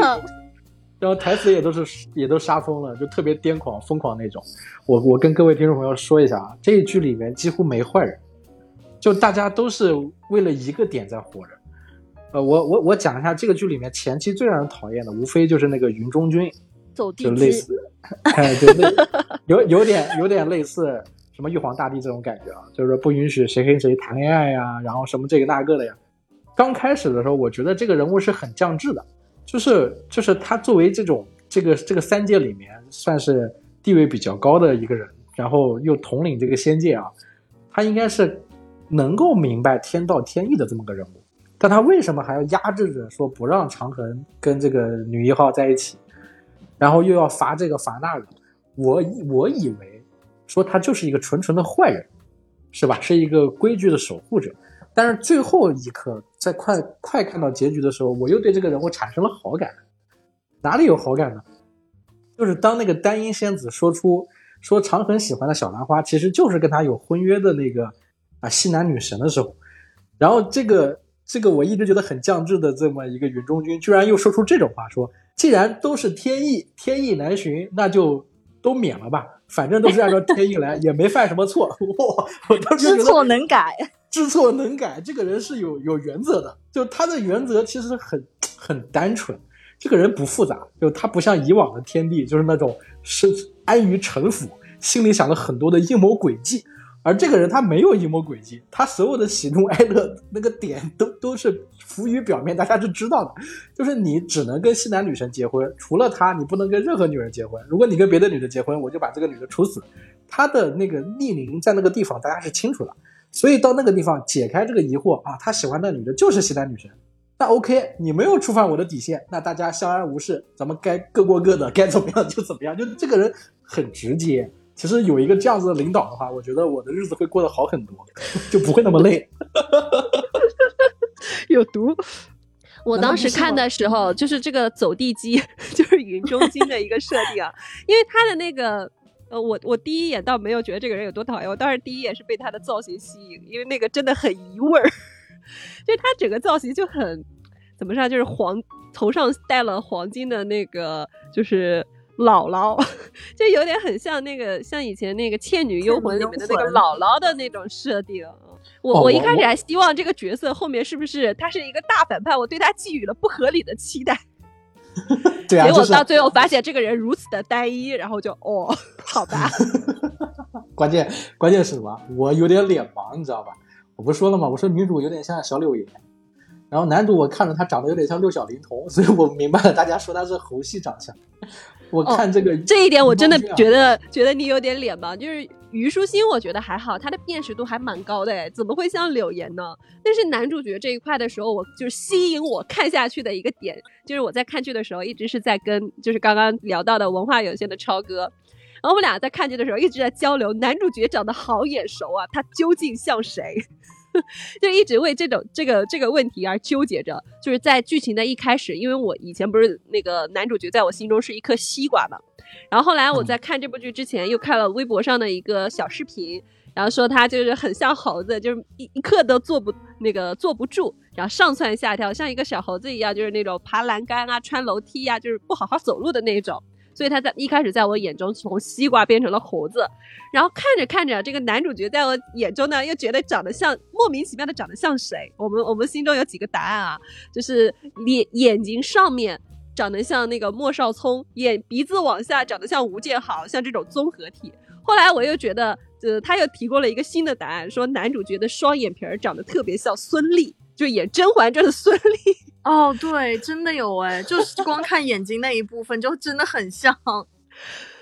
然后台词也都是也都杀疯了，就特别癫狂疯狂那种。我我跟各位听众朋友说一下啊，这一剧里面几乎没坏人。就大家都是为了一个点在活着，呃，我我我讲一下这个剧里面前期最让人讨厌的，无非就是那个云中君，走地就类似，哎，对，有有点有点类似什么玉皇大帝这种感觉啊，就是不允许谁跟谁谈恋爱呀，然后什么这个那个的呀。刚开始的时候，我觉得这个人物是很降智的，就是就是他作为这种这个这个三界里面算是地位比较高的一个人，然后又统领这个仙界啊，他应该是。能够明白天道天意的这么个人物，但他为什么还要压制着说不让长恒跟这个女一号在一起，然后又要罚这个罚那个？我我以为说他就是一个纯纯的坏人，是吧？是一个规矩的守护者。但是最后一刻，在快快看到结局的时候，我又对这个人物产生了好感。哪里有好感呢？就是当那个丹音仙子说出说长恒喜欢的小兰花，其实就是跟他有婚约的那个。啊，西南女神的时候，然后这个这个我一直觉得很降智的这么一个云中君，居然又说出这种话，说既然都是天意，天意难寻，那就都免了吧，反正都是按照天意来，也没犯什么错。我，我当时知错能改，知错能改，这个人是有有原则的，就他的原则其实很很单纯，这个人不复杂，就他不像以往的天地，就是那种是安于城府，心里想了很多的阴谋诡计。而这个人他没有阴谋诡计，他所有的喜怒哀乐那个点都都是浮于表面，大家是知道的。就是你只能跟西南女神结婚，除了她，你不能跟任何女人结婚。如果你跟别的女的结婚，我就把这个女的处死。他的那个逆鳞在那个地方，大家是清楚的。所以到那个地方解开这个疑惑啊，他喜欢的女的就是西南女神。那 OK，你没有触犯我的底线，那大家相安无事，咱们该各过各的，该怎么样就怎么样。就这个人很直接。其实有一个这样子的领导的话，我觉得我的日子会过得好很多，就不会那么累。有毒。我当时看的时候，就是这个走地鸡，就是云中金的一个设定啊。因为他的那个，呃，我我第一眼倒没有觉得这个人有多讨厌，我当时第一眼是被他的造型吸引，因为那个真的很移味儿，就他整个造型就很怎么说，就是黄头上戴了黄金的那个，就是。姥姥 就有点很像那个，像以前那个《倩女幽魂》里面的那个姥姥的那种设定。我我一开始还希望这个角色后面是不是他是一个大反派，我对他寄予了不合理的期待。对啊，结果到最后发现这个人如此的单一，然后就哦，好吧。关键关键是什么？我有点脸盲，你知道吧？我不说了吗？我说女主有点像小柳岩，然后男主我看着他长得有点像六小龄童，所以我明白了大家说他是猴系长相。我看这个这一点，我真的觉得觉得你有点脸盲。就是虞书欣，我觉得还好，她的辨识度还蛮高的，哎，怎么会像柳岩呢？但是男主角这一块的时候，我就是吸引我看下去的一个点，就是我在看剧的时候，一直是在跟就是刚刚聊到的文化有限的超哥，然后我们俩在看剧的时候一直在交流，男主角长得好眼熟啊，他究竟像谁？就一直为这种这个这个问题而纠结着，就是在剧情的一开始，因为我以前不是那个男主角，在我心中是一颗西瓜嘛。然后后来我在看这部剧之前，又看了微博上的一个小视频，然后说他就是很像猴子，就是一一刻都坐不那个坐不住。然后上蹿下跳，像一个小猴子一样，就是那种爬栏杆啊、穿楼梯呀、就是不好好走路的那种。所以他在一开始在我眼中从西瓜变成了猴子，然后看着看着，这个男主角在我眼中呢，又觉得长得像莫名其妙的长得像谁？我们我们心中有几个答案啊，就是脸眼睛上面长得像那个莫少聪，眼鼻子往下长得像吴建豪，像这种综合体。后来我又觉得，呃，他又提供了一个新的答案，说男主角的双眼皮儿长得特别像孙俪，就演《甄嬛传》的孙俪。哦，对，真的有哎，就是光看眼睛那一部分就真的很像，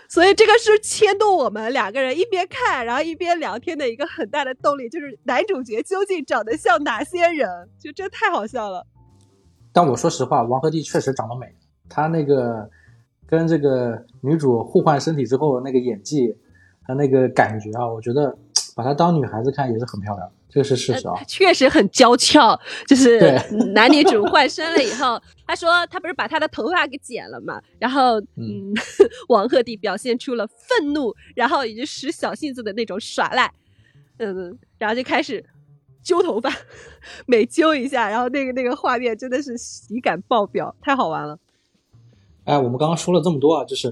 所以这个是牵动我们两个人一边看然后一边聊天的一个很大的动力，就是男主角究竟长得像哪些人，就真太好笑了。但我说实话，王鹤棣确实长得美，他那个跟这个女主互换身体之后那个演技和那个感觉啊，我觉得把她当女孩子看也是很漂亮。这是事实啊，确实很娇俏。就是对男女主换身了以后，他说他不是把他的头发给剪了嘛，然后嗯，王鹤棣表现出了愤怒，然后以及使小性子的那种耍赖，嗯，然后就开始揪头发，每揪一下，然后那个那个画面真的是喜感爆表，太好玩了。哎，我们刚刚说了这么多啊，就是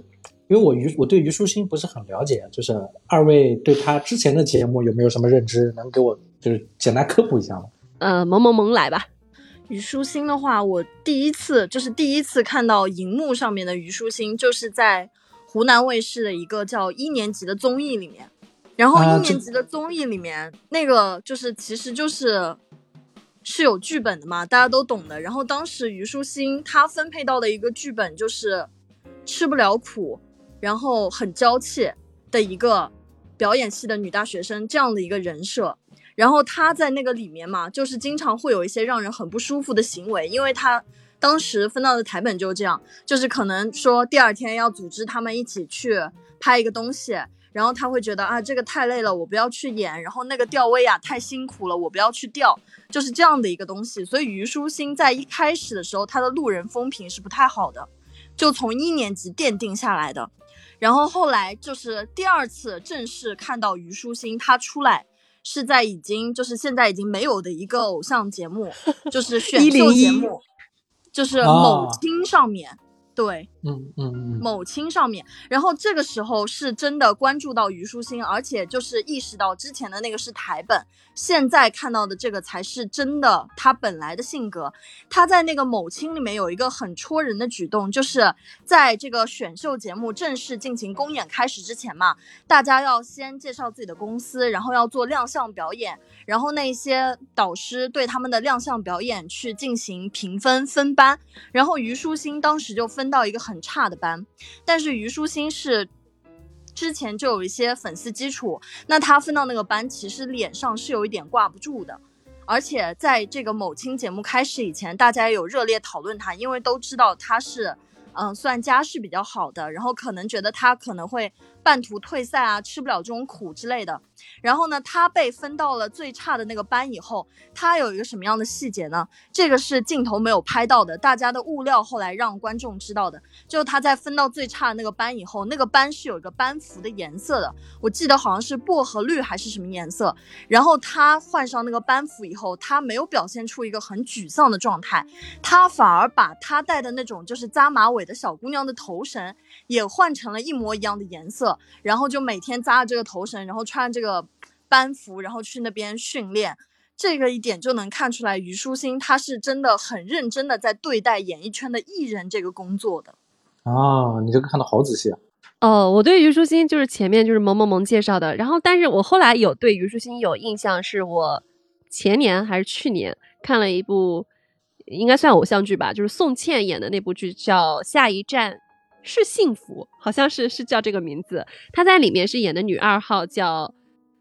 因为我于我对虞书欣不是很了解，就是二位对他之前的节目有没有什么认知，能给我就是简单科普一下嘛？呃，萌萌萌来吧。虞书欣的话，我第一次就是第一次看到荧幕上面的虞书欣，就是在湖南卫视的一个叫一年级的综艺里面。然后一年级的综艺里面，那个就是其实就是是有剧本的嘛，大家都懂的。然后当时虞书欣她分配到的一个剧本就是吃不了苦，然后很娇气的一个表演系的女大学生这样的一个人设。然后他在那个里面嘛，就是经常会有一些让人很不舒服的行为，因为他当时分到的台本就是这样，就是可能说第二天要组织他们一起去拍一个东西，然后他会觉得啊这个太累了，我不要去演，然后那个吊威亚太辛苦了，我不要去吊，就是这样的一个东西。所以虞书欣在一开始的时候，她的路人风评是不太好的，就从一年级奠定下来的。然后后来就是第二次正式看到虞书欣她出来，是在已经就是现在已经没有的一个偶像节目，就是选秀节目，就是哦某青上面。对，嗯嗯嗯，某青上面，然后这个时候是真的关注到虞书欣，而且就是意识到之前的那个是台本，现在看到的这个才是真的他本来的性格。他在那个某青里面有一个很戳人的举动，就是在这个选秀节目正式进行公演开始之前嘛，大家要先介绍自己的公司，然后要做亮相表演，然后那些导师对他们的亮相表演去进行评分分班，然后虞书欣当时就分到一个很差的班，但是虞书欣是之前就有一些粉丝基础，那他分到那个班，其实脸上是有一点挂不住的。而且在这个某青节目开始以前，大家也有热烈讨论他，因为都知道他是，嗯，算家世比较好的，然后可能觉得他可能会半途退赛啊，吃不了这种苦之类的。然后呢，她被分到了最差的那个班以后，她有一个什么样的细节呢？这个是镜头没有拍到的，大家的物料后来让观众知道的。就她在分到最差的那个班以后，那个班是有一个班服的颜色的，我记得好像是薄荷绿还是什么颜色。然后她换上那个班服以后，她没有表现出一个很沮丧的状态，她反而把她戴的那种就是扎马尾的小姑娘的头绳也换成了一模一样的颜色，然后就每天扎着这个头绳，然后穿着这个班服，然后去那边训练。这个一点就能看出来，虞书欣她是真的很认真的在对待演艺圈的艺人这个工作的。啊，你这个看的好仔细啊。哦，我对虞书欣就是前面就是萌萌萌介绍的，然后但是我后来有对虞书欣有印象，是我前年还是去年看了一部，应该算偶像剧吧，就是宋茜演的那部剧叫《下一站是幸福》，好像是是叫这个名字。她在里面是演的女二号，叫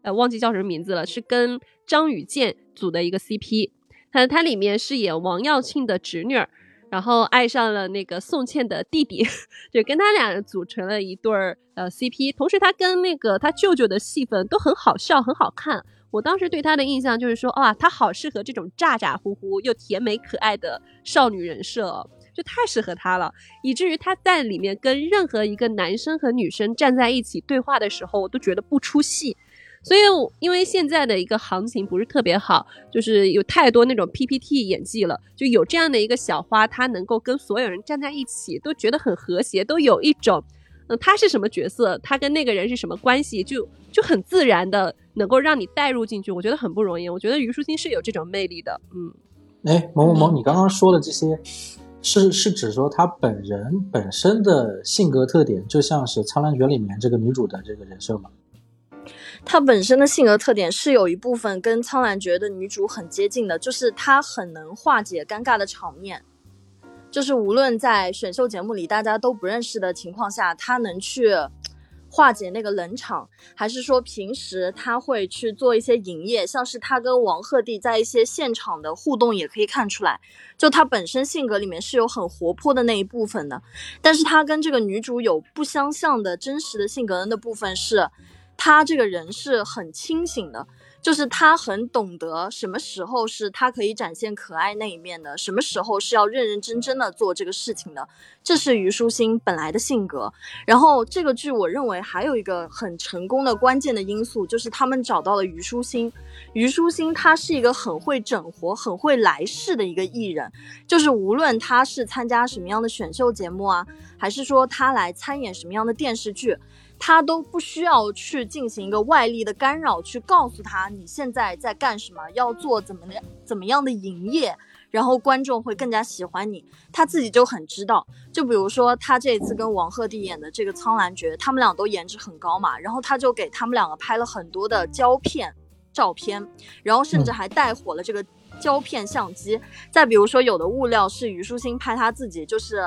呃忘记叫什么名字了，是跟张雨健组的一个 CP。她她里面是演王耀庆的侄女儿，然后爱上了那个宋茜的弟弟，就跟他俩组成了一对儿呃 CP。同时，他跟那个他舅舅的戏份都很好笑，很好看。我当时对他的印象就是说，哇，他好适合这种咋咋呼呼又甜美可爱的少女人设哦，就太适合他了，以至于他在里面跟任何一个男生和女生站在一起对话的时候，我都觉得不出戏。所以因为现在的一个行情不是特别好，就是有太多那种 PPT 演技了，就有这样的一个小花，她能够跟所有人站在一起，都觉得很和谐，都有一种，嗯，她是什么角色，她跟那个人是什么关系，就就很自然的能够让你带入进去，我觉得很不容易。我觉得虞书欣是有这种魅力的，嗯。哎，某某某，你刚刚说的这些，是是指说她本人本身的性格特点，就像是《苍兰诀》里面这个女主的这个人设吗？她本身的性格特点是有一部分跟《苍兰诀》的女主很接近的，就是她很能化解尴尬的场面，就是无论在选秀节目里大家都不认识的情况下，她能去。化解那个冷场，还是说平时他会去做一些营业，像是他跟王鹤棣在一些现场的互动，也可以看出来，就他本身性格里面是有很活泼的那一部分的。但是他跟这个女主有不相像的真实的性格的那部分是，他这个人是很清醒的。就是他很懂得什么时候是他可以展现可爱那一面的，什么时候是要认认真真的做这个事情的，这是虞书欣本来的性格。然后这个剧我认为还有一个很成功的关键的因素，就是他们找到了虞书欣。虞书欣她是一个很会整活、很会来事的一个艺人，就是无论他是参加什么样的选秀节目啊，还是说他来参演什么样的电视剧。他都不需要去进行一个外力的干扰，去告诉他你现在在干什么，要做怎么的怎么样的营业，然后观众会更加喜欢你。他自己就很知道。就比如说他这次跟王鹤棣演的这个《苍兰诀》，他们俩都颜值很高嘛，然后他就给他们两个拍了很多的胶片照片，然后甚至还带火了这个胶片相机。再比如说有的物料是虞书欣拍他自己，就是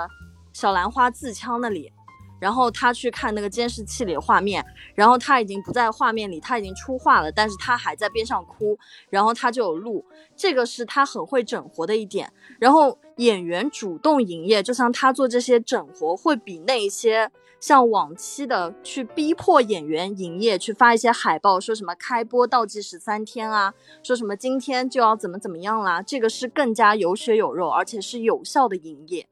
小兰花自枪那里。然后他去看那个监视器里的画面，然后他已经不在画面里，他已经出画了，但是他还在边上哭，然后他就有录，这个是他很会整活的一点。然后演员主动营业，就像他做这些整活，会比那些像往期的去逼迫演员营业，去发一些海报，说什么开播倒计时三天啊，说什么今天就要怎么怎么样啦，这个是更加有血有肉，而且是有效的营业。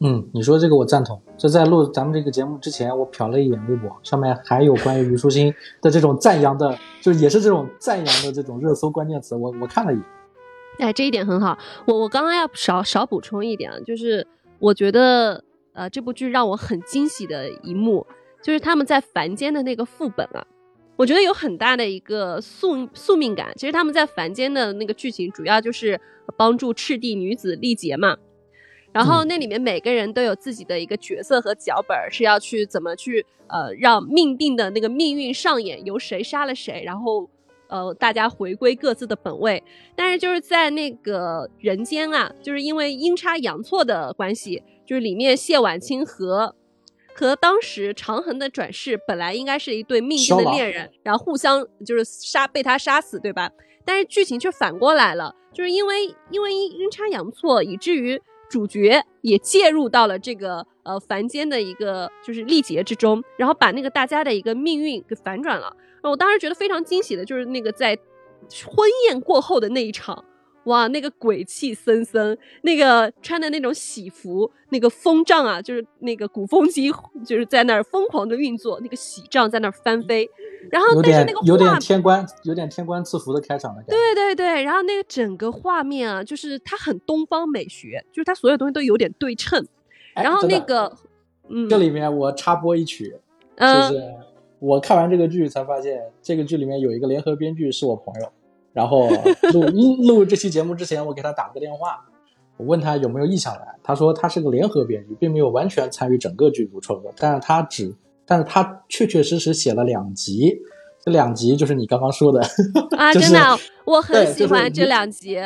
嗯，你说这个我赞同。这在录咱们这个节目之前，我瞟了一眼微博，上面还有关于虞书欣的这种赞扬的，就也是这种赞扬的这种热搜关键词，我我看了一眼。哎，这一点很好。我我刚刚要少少补充一点啊，就是我觉得呃这部剧让我很惊喜的一幕，就是他们在凡间的那个副本啊，我觉得有很大的一个宿宿命感。其实他们在凡间的那个剧情，主要就是帮助赤帝女子历劫嘛。然后那里面每个人都有自己的一个角色和脚本，是要去怎么去呃让命定的那个命运上演，由谁杀了谁，然后呃大家回归各自的本位。但是就是在那个人间啊，就是因为阴差阳错的关系，就是里面谢婉清和和当时长恒的转世本来应该是一对命定的恋人，然后互相就是杀被他杀死，对吧？但是剧情却反过来了，就是因为因为阴阴差阳错，以至于。主角也介入到了这个呃凡间的一个就是历劫之中，然后把那个大家的一个命运给反转了。我当时觉得非常惊喜的，就是那个在婚宴过后的那一场。哇，那个鬼气森森，那个穿的那种喜服，那个风帐啊，就是那个鼓风机，就是在那儿疯狂的运作，那个喜杖在那儿翻飞，然后但是那个有点天官，有点天官赐福的开场的感觉。对对对，然后那个整个画面啊，就是它很东方美学，就是它所有东西都有点对称。然后那个，嗯，这里面我插播一曲，就是我看完这个剧才发现，这个剧里面有一个联合编剧是我朋友。然后 录录这期节目之前，我给他打了个电话，我问他有没有意向来。他说他是个联合编剧，并没有完全参与整个剧组创作，但是他只，但是他确确实实写了两集。这两集就是你刚刚说的啊，真的，我很喜欢这两集，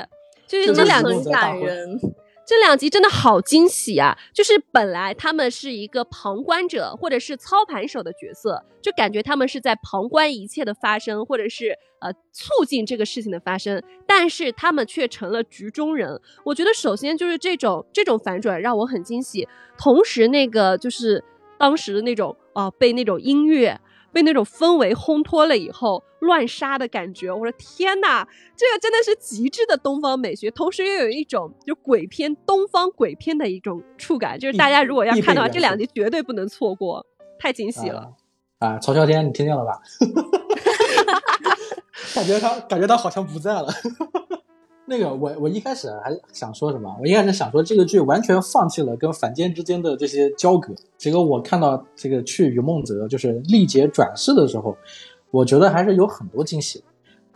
就是这两集感人。这两集真的好惊喜啊！就是本来他们是一个旁观者或者是操盘手的角色，就感觉他们是在旁观一切的发生，或者是呃促进这个事情的发生，但是他们却成了局中人。我觉得首先就是这种这种反转让我很惊喜，同时那个就是当时的那种啊被那种音乐。被那种氛围烘托了以后，乱杀的感觉，我说天哪，这个真的是极致的东方美学，同时又有一种就鬼片、东方鬼片的一种触感，就是大家如果要看的话，这两集绝对不能错过，太惊喜了。啊，曹啸天，你听见了吧？感觉他感觉他好像不在了。那个我我一开始还想说什么？我一开始想说这个剧完全放弃了跟凡间之间的这些交割。结果我看到这个去云梦泽就是历劫转世的时候，我觉得还是有很多惊喜。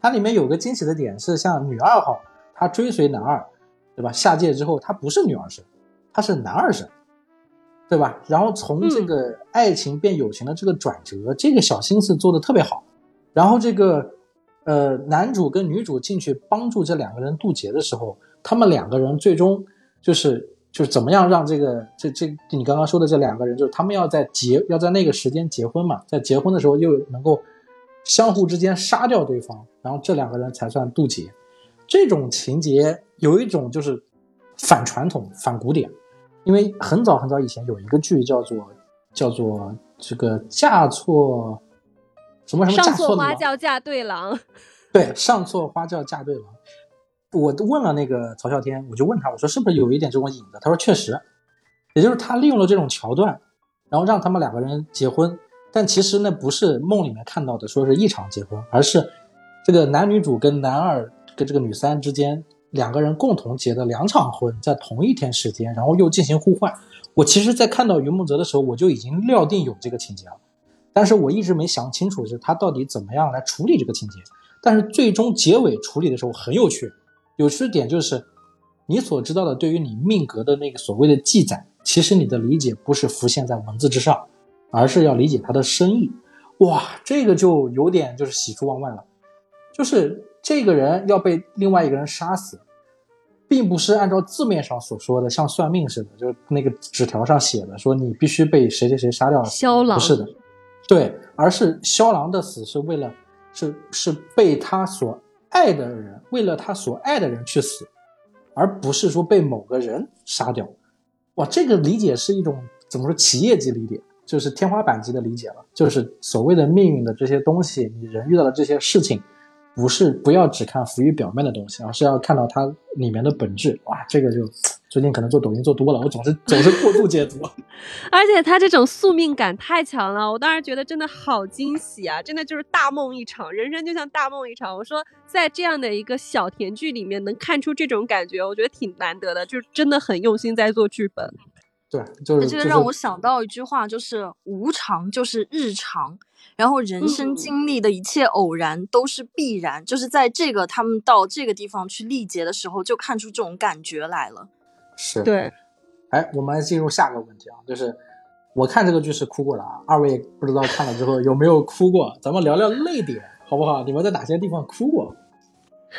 它里面有个惊喜的点是，像女二号她追随男二，对吧？下界之后她不是女二神，她是男二神，对吧？然后从这个爱情变友情的这个转折，这个小心思做的特别好。然后这个。呃，男主跟女主进去帮助这两个人渡劫的时候，他们两个人最终就是就是怎么样让这个这这你刚刚说的这两个人，就是他们要在结要在那个时间结婚嘛，在结婚的时候又能够相互之间杀掉对方，然后这两个人才算渡劫。这种情节有一种就是反传统、反古典，因为很早很早以前有一个剧叫做叫做这个嫁错。什么什么上错花轿嫁对郎，对，上错花轿嫁对郎。我问了那个曹啸天，我就问他，我说是不是有一点这种影子？他说确实，也就是他利用了这种桥段，然后让他们两个人结婚。但其实那不是梦里面看到的，说是一场结婚，而是这个男女主跟男二跟这个女三之间两个人共同结的两场婚，在同一天时间，然后又进行互换。我其实，在看到云梦泽的时候，我就已经料定有这个情节了。但是我一直没想清楚是他到底怎么样来处理这个情节，但是最终结尾处理的时候很有趣，有趣的点就是你所知道的对于你命格的那个所谓的记载，其实你的理解不是浮现在文字之上，而是要理解它的深意。哇，这个就有点就是喜出望外了，就是这个人要被另外一个人杀死，并不是按照字面上所说的像算命似的，就是那个纸条上写的说你必须被谁谁谁杀掉，不是的。对，而是萧郎的死是为了，是是被他所爱的人，为了他所爱的人去死，而不是说被某个人杀掉。哇，这个理解是一种怎么说企业级理解，就是天花板级的理解了。就是所谓的命运的这些东西，你人遇到的这些事情，不是不要只看浮于表面的东西，而是要看到它里面的本质。哇，这个就。最近可能做抖音做多了，我总是总是过度解读，而且他这种宿命感太强了，我当时觉得真的好惊喜啊！真的就是大梦一场，人生就像大梦一场。我说在这样的一个小甜剧里面能看出这种感觉，我觉得挺难得的，就是真的很用心在做剧本。对，就是这个让我想到一句话，就是无常就是日常，然后人生经历的一切偶然都是必然，就是在这个他们到这个地方去历劫的时候，就看出这种感觉来了。是对，哎，我们进入下个问题啊，就是我看这个剧是哭过了啊，二位不知道看了之后有没有哭过？咱们聊聊泪点，好不好？你们在哪些地方哭过？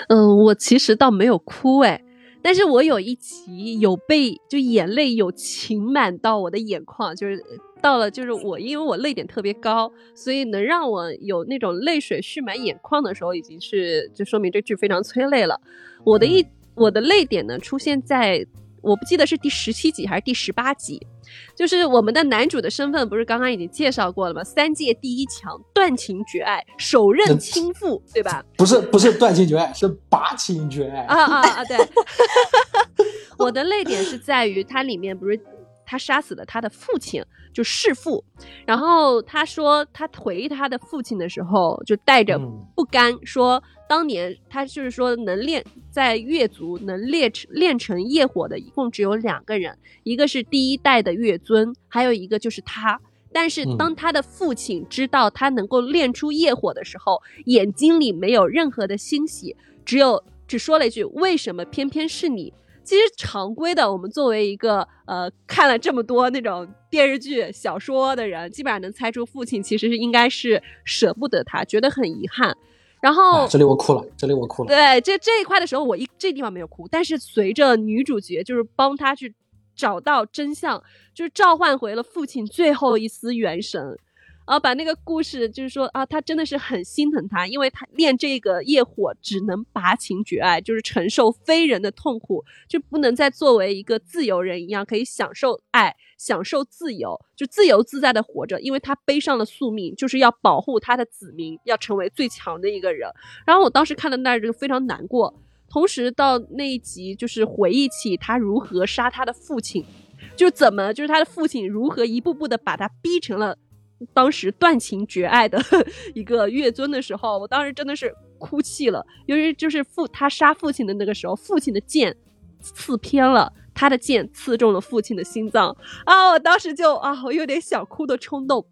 嗯，我其实倒没有哭哎，但是我有一集有被就眼泪有噙满到我的眼眶，就是到了就是我因为我泪点特别高，所以能让我有那种泪水蓄满眼眶的时候，已经是就说明这剧非常催泪了。我的一我的泪点呢出现在。我不记得是第十七集还是第十八集，就是我们的男主的身份不是刚刚已经介绍过了吗？三界第一强，断情绝爱，手刃亲父，对吧？不是不是断情绝爱，是拔情绝爱啊啊啊！对，我的泪点是在于它里面不是他杀死了他的父亲。就弑父，然后他说他回忆他的父亲的时候，就带着不甘，说当年他就是说能练在月族能练成练成业火的，一共只有两个人，一个是第一代的月尊，还有一个就是他。但是当他的父亲知道他能够练出业火的时候，眼睛里没有任何的欣喜，只有只说了一句：“为什么偏偏是你？”其实常规的，我们作为一个呃看了这么多那种电视剧、小说的人，基本上能猜出父亲其实是应该是舍不得他，觉得很遗憾。然后这里我哭了，这里我哭了。对，这这一块的时候，我一这地方没有哭，但是随着女主角就是帮他去找到真相，就是召唤回了父亲最后一丝元神。啊，把那个故事就是说啊，他真的是很心疼他，因为他练这个业火只能拔情绝爱，就是承受非人的痛苦，就不能再作为一个自由人一样可以享受爱、享受自由，就自由自在的活着。因为他背上了宿命，就是要保护他的子民，要成为最强的一个人。然后我当时看到那儿就非常难过，同时到那一集就是回忆起他如何杀他的父亲，就怎么就是他的父亲如何一步步的把他逼成了。当时断情绝爱的 一个月尊的时候，我当时真的是哭泣了。由于就是父他杀父亲的那个时候，父亲的剑刺偏了，他的剑刺中了父亲的心脏啊！我当时就啊，我有点想哭的冲动。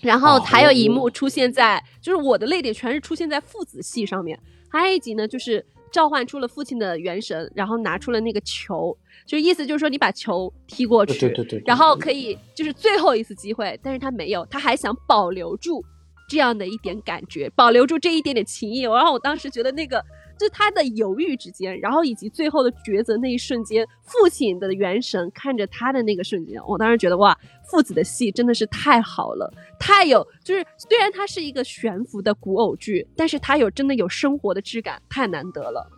然后还有一幕出现在，就是我的泪点全是出现在父子戏上面。还有一集呢，就是召唤出了父亲的元神，然后拿出了那个球，就意思就是说你把球踢过去，对对对对然后可以就是最后一次机会，但是他没有，他还想保留住这样的一点感觉，保留住这一点点情谊。然后我当时觉得那个。就是他的犹豫之间，然后以及最后的抉择那一瞬间，父亲的元神看着他的那个瞬间，我当时觉得哇，父子的戏真的是太好了，太有就是虽然它是一个悬浮的古偶剧，但是它有真的有生活的质感，太难得了。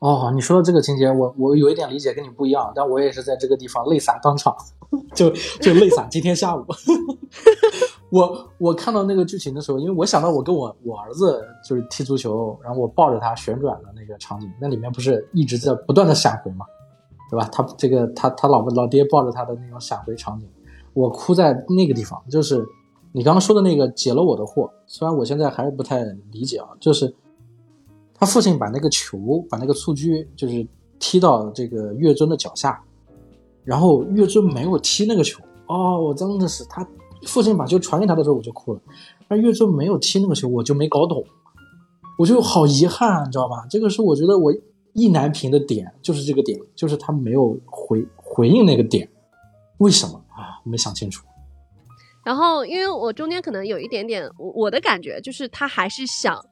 哦，你说的这个情节，我我有一点理解跟你不一样，但我也是在这个地方泪洒当场，就就泪洒今天下午。我我看到那个剧情的时候，因为我想到我跟我我儿子就是踢足球，然后我抱着他旋转的那个场景，那里面不是一直在不断的闪回嘛，对吧？他这个他他老婆老爹抱着他的那种闪回场景，我哭在那个地方，就是你刚刚说的那个解了我的惑。虽然我现在还是不太理解啊，就是他父亲把那个球把那个蹴鞠就是踢到这个岳尊的脚下，然后岳尊没有踢那个球，哦，我真的是他。父亲把球传给他的时候，我就哭了。而岳尊没有踢那个球，我就没搞懂，我就好遗憾，你知道吧？这个是我觉得我意难平的点，就是这个点，就是他没有回回应那个点，为什么啊？没想清楚。然后，因为我中间可能有一点点，我的感觉就是他还是想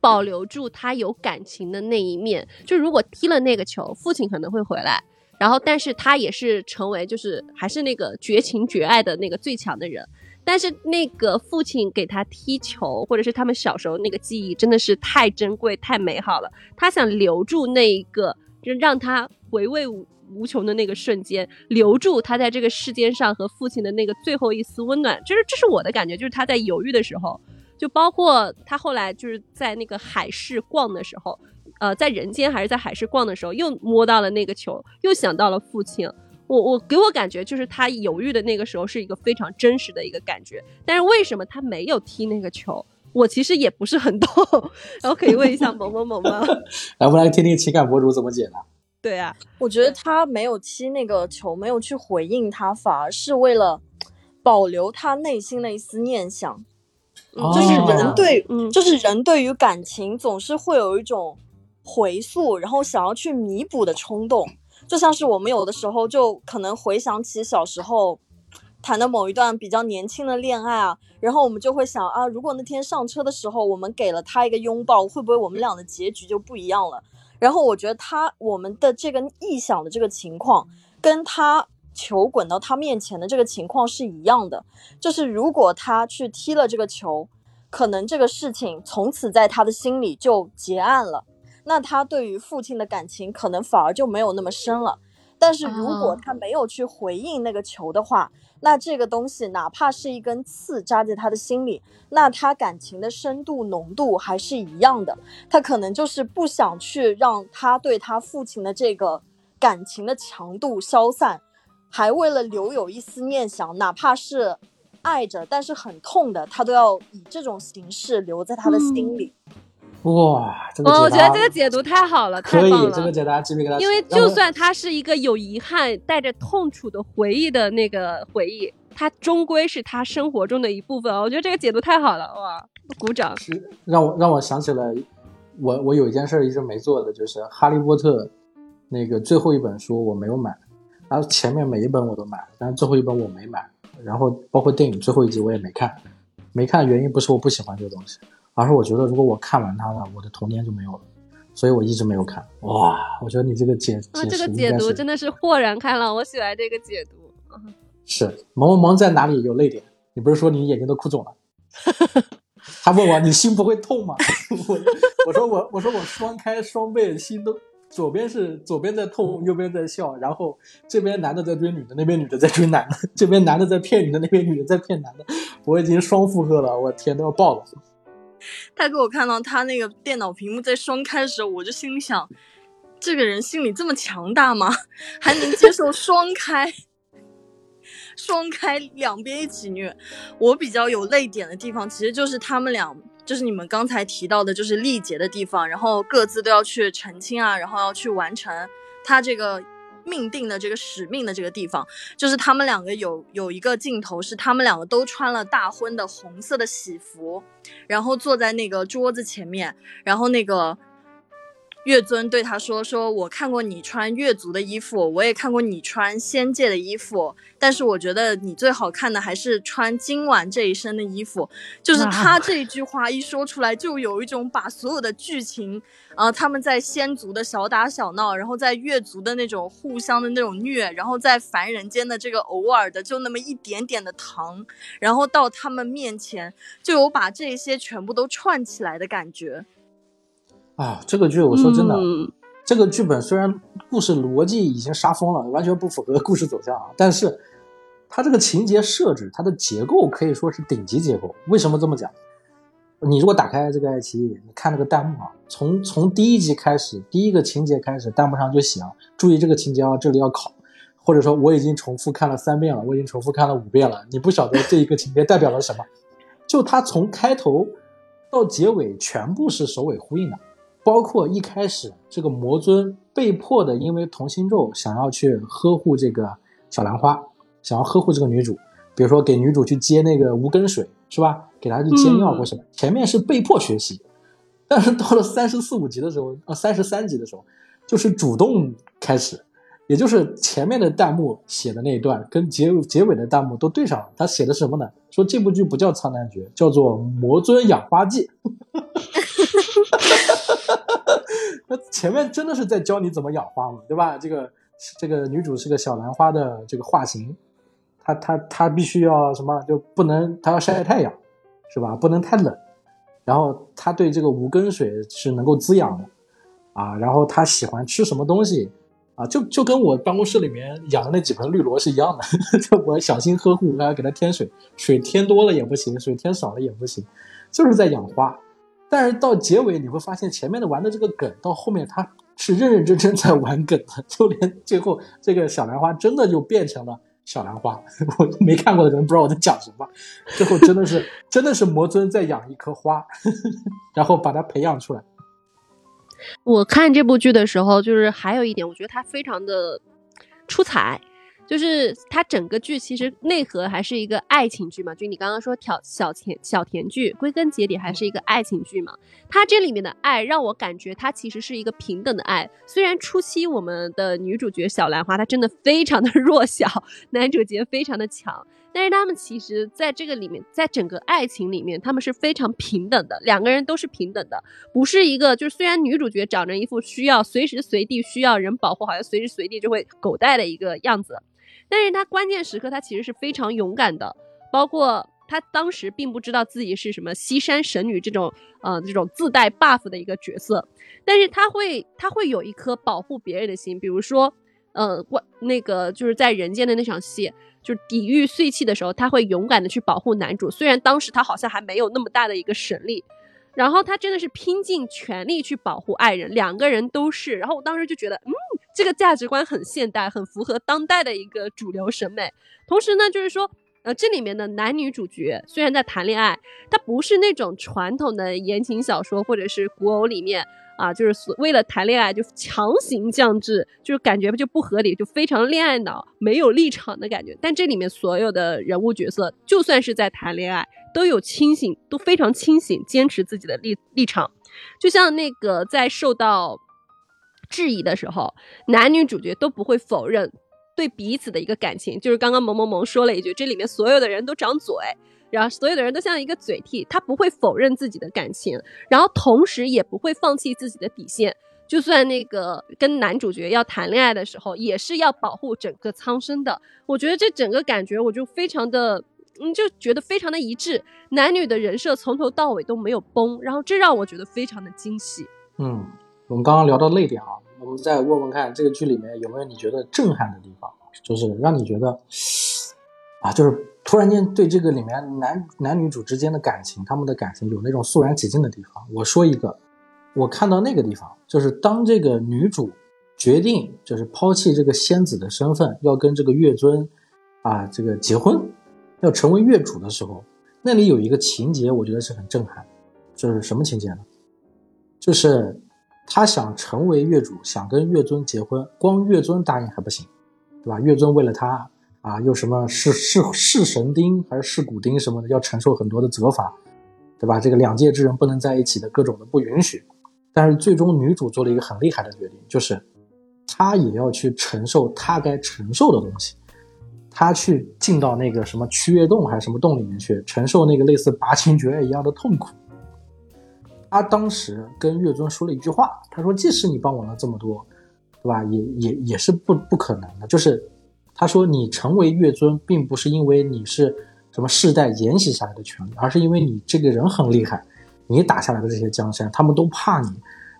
保留住他有感情的那一面。就如果踢了那个球，父亲可能会回来。然后，但是他也是成为，就是还是那个绝情绝爱的那个最强的人。但是那个父亲给他踢球，或者是他们小时候那个记忆，真的是太珍贵、太美好了。他想留住那一个，就让他回味无无穷的那个瞬间，留住他在这个世间上和父亲的那个最后一丝温暖。就是这是我的感觉，就是他在犹豫的时候，就包括他后来就是在那个海市逛的时候。呃，在人间还是在海市逛的时候，又摸到了那个球，又想到了父亲。我我给我感觉就是他犹豫的那个时候是一个非常真实的一个感觉。但是为什么他没有踢那个球？我其实也不是很懂。然后可以问一下萌萌萌吗？来，我们来听听情感博主怎么解答。对啊，我觉得他没有踢那个球，没有去回应他，反而是为了保留他内心的一丝念想。哦就是人对，嗯就是人对于感情总是会有一种回溯，然后想要去弥补的冲动。就像是我们有的时候就可能回想起小时候谈的某一段比较年轻的恋爱啊，然后我们就会想啊，如果那天上车的时候我们给了他一个拥抱，会不会我们俩的结局就不一样了？然后我觉得他我们的这个臆想的这个情况，跟他球滚到他面前的这个情况是一样的，就是如果他去踢了这个球，可能这个事情从此在他的心里就结案了。那他对于父亲的感情可能反而就没有那么深了。但是如果哦他没有去回应那个球的话，那这个东西哪怕是一根刺扎在他的心里，那他感情的深度浓度还是一样的。他可能就是不想去让他对他父亲的这个感情的强度消散，还为了留有一丝念想，哪怕是爱着但是很痛的，他都要以这种形式留在他的心里。哇，这个哦，我觉得这个解读太好了，太可以棒，了。这个解答。因为就算它是一个有遗憾、带着痛楚的回忆的那个回忆，它终归是他生活中的一部分。我觉得这个解读太好了，哇，鼓掌！是让我让我想起了我我有一件事儿一直没做的，就是《哈利波特》那个最后一本书我没有买，然后前面每一本我都买，但是最后一本我没买，然后包括电影最后一集我也没看，没看原因不是我不喜欢这个东西，而是我觉得如果我看完它了，我的童年就没有了，所以我一直没有看。哇，我觉得你这个解啊，解读真的是豁然开朗，我喜欢这个解读。是萌萌萌在哪里有泪点？你不是说你眼睛都哭肿了？他问我你心不会痛吗？我我说我我说我双开双倍，心都左边是左边在痛，右边在笑，然后这边男的在追女的，那边女的在追男的，这边男的在骗女的，那边女的在骗男的，我已经双负荷了，我天都要爆了。他给我看到他那个电脑屏幕在双开的时候，我就心里想，这个人心里这么强大吗？还能接受双开？双开两边一起虐。我比较有泪点的地方，其实就是他们俩就是你们刚才提到的，就是力竭的地方，然后各自都要去澄清啊，然后要去完成他这个命定的这个使命的这个地方，就是他们两个有有一个镜头是他们两个都穿了大婚的红色的喜服，然后坐在那个桌子前面，然后那个。月尊对他说：“说我看过你穿月族的衣服，我也看过你穿仙界的衣服，但是我觉得你最好看的还是穿今晚这一身的衣服。”就是他这一句话一说出来，就有一种把所有的剧情，啊，他们在仙族的小打小闹，然后在月族的那种互相的那种虐，然后在凡人间的这个偶尔的就那么一点点的糖，然后到他们面前，就有把这些全部都串起来的感觉。啊，这个剧我说真的，嗯这个剧本虽然故事逻辑已经杀疯了，完全不符合故事走向啊，但是它这个情节设置，它的结构可以说是顶级结构。为什么这么讲？你如果打开这个爱奇艺，你看那个弹幕啊，从从第一集开始，第一个情节开始，弹幕上就写啊，注意这个情节啊，这里要考，或者说我已经重复看了三遍了，我已经重复看了五遍了，你不晓得这一个情节代表了什么，就它从开头到结尾全部是首尾呼应的。包括一开始这个魔尊被迫的，因为同心咒想要去呵护这个小兰花，想要呵护这个女主，比如说给女主去接那个无根水，是吧？给她去接尿或什么，前面是被迫学习，但是到了三十四五集的时候，呃，三十三集的时候，就是主动开始，也就是前面的弹幕写的那一段跟结结尾的弹幕都对上了。他写的什么呢？说这部剧不叫《苍兰诀》，叫做《魔尊养花记》。那前面真的是在教你怎么养花嘛，对吧？这个这个女主是个小兰花的这个化形，她她她必须要什么就不能她要晒晒太阳，是吧？不能太冷，然后她对这个无根水是能够滋养的啊，然后她喜欢吃什么东西啊，就就跟我办公室里面养的那几盆绿萝是一样的，就我小心呵护，还要给它添水，水添多了也不行，水添少了也不行，就是在养花。但是到结尾你会发现，前面的玩的这个梗，到后面他是认认真真在玩梗的，就连最后这个小兰花真的就变成了小兰花。我没看过的人不知道我在讲什么。最后真的是真的是魔尊在养一棵花，然后把它培养出来。我看这部剧的时候，就是还有一点，我觉得它非常的出彩。就是它整个剧其实内核还是一个爱情剧嘛，就你刚刚说挑小甜小甜剧，归根结底还是一个爱情剧嘛。它这里面的爱让我感觉它其实是一个平等的爱。虽然初期我们的女主角小兰花她真的非常的 弱小，男主角非常的强，但是他们其实在这个里面，在整个爱情里面，他们是非常平等的，两个人都是平等的，不是一个就是虽然女主角长着一副需要随时随地需要人保护，好像随时随地就会狗带的一个样子。但是他关键时刻，他其实是非常勇敢的，包括他当时并不知道自己是什么西山神女这种，呃，这种自带 buff 的一个角色，但是他会，他会有一颗保护别人的心，比如说，呃，关那个就是在人间的那场戏，就抵御碎气的时候，他会勇敢的去保护男主，虽然当时他好像还没有那么大的一个神力，然后他真的是拼尽全力去保护爱人，两个人都是，然后我当时就觉得，嗯。这个价值观很现代，很符合当代的一个主流审美。同时呢，就是说，呃，这里面的男女主角虽然在谈恋爱，他不是那种传统的言情小说或者是古偶里面啊，就是为了谈恋爱就强行降智，就是感觉就不合理，就非常恋爱脑，没有立场的感觉。但这里面所有的人物角色，就算是在谈恋爱，都有清醒，都非常清醒，坚持自己的立立场。就像那个在受到。质疑的时候，男女主角都不会否认对彼此的一个感情。就是刚刚萌萌萌说了一句，这里面所有的人都长嘴，然后所有的人都像一个嘴替，他不会否认自己的感情，然后同时也不会放弃自己的底线。就算那个跟男主角要谈恋爱的时候，也是要保护整个苍生的。我觉得这整个感觉，我就非常的，嗯，就觉得非常的一致，男女的人设从头到尾都没有崩，然后这让我觉得非常的惊喜。嗯，我们刚刚聊到泪点啊。我们再问问看，这个剧里面有没有你觉得震撼的地方，就是让你觉得啊，就是突然间对这个里面男男女主之间的感情，他们的感情有那种肃然起敬的地方。我说一个，我看到那个地方，就是当这个女主决定就是抛弃这个仙子的身份，要跟这个月尊啊这个结婚，要成为月主的时候，那里有一个情节，我觉得是很震撼。就是什么情节呢？就是他想成为月主，想跟月尊结婚，光月尊答应还不行，对吧？月尊为了他啊，又什么是是是神丁还是是骨丁什么的，要承受很多的责罚，对吧？这个两界之人不能在一起的各种的不允许。但是最终女主做了一个很厉害的决定，就是她也要去承受她该承受的东西，她去进到那个什么驱月洞还是什么洞里面去承受那个类似拔情绝爱一样的痛苦。他当时跟月尊说了一句话，他说：“即使你帮我了这么多，对吧？也也也是不不可能的。就是他说你成为月尊，并不是因为你是什么世代沿袭下来的权利，而是因为你这个人很厉害。”你打下来的这些江山，他们都怕你，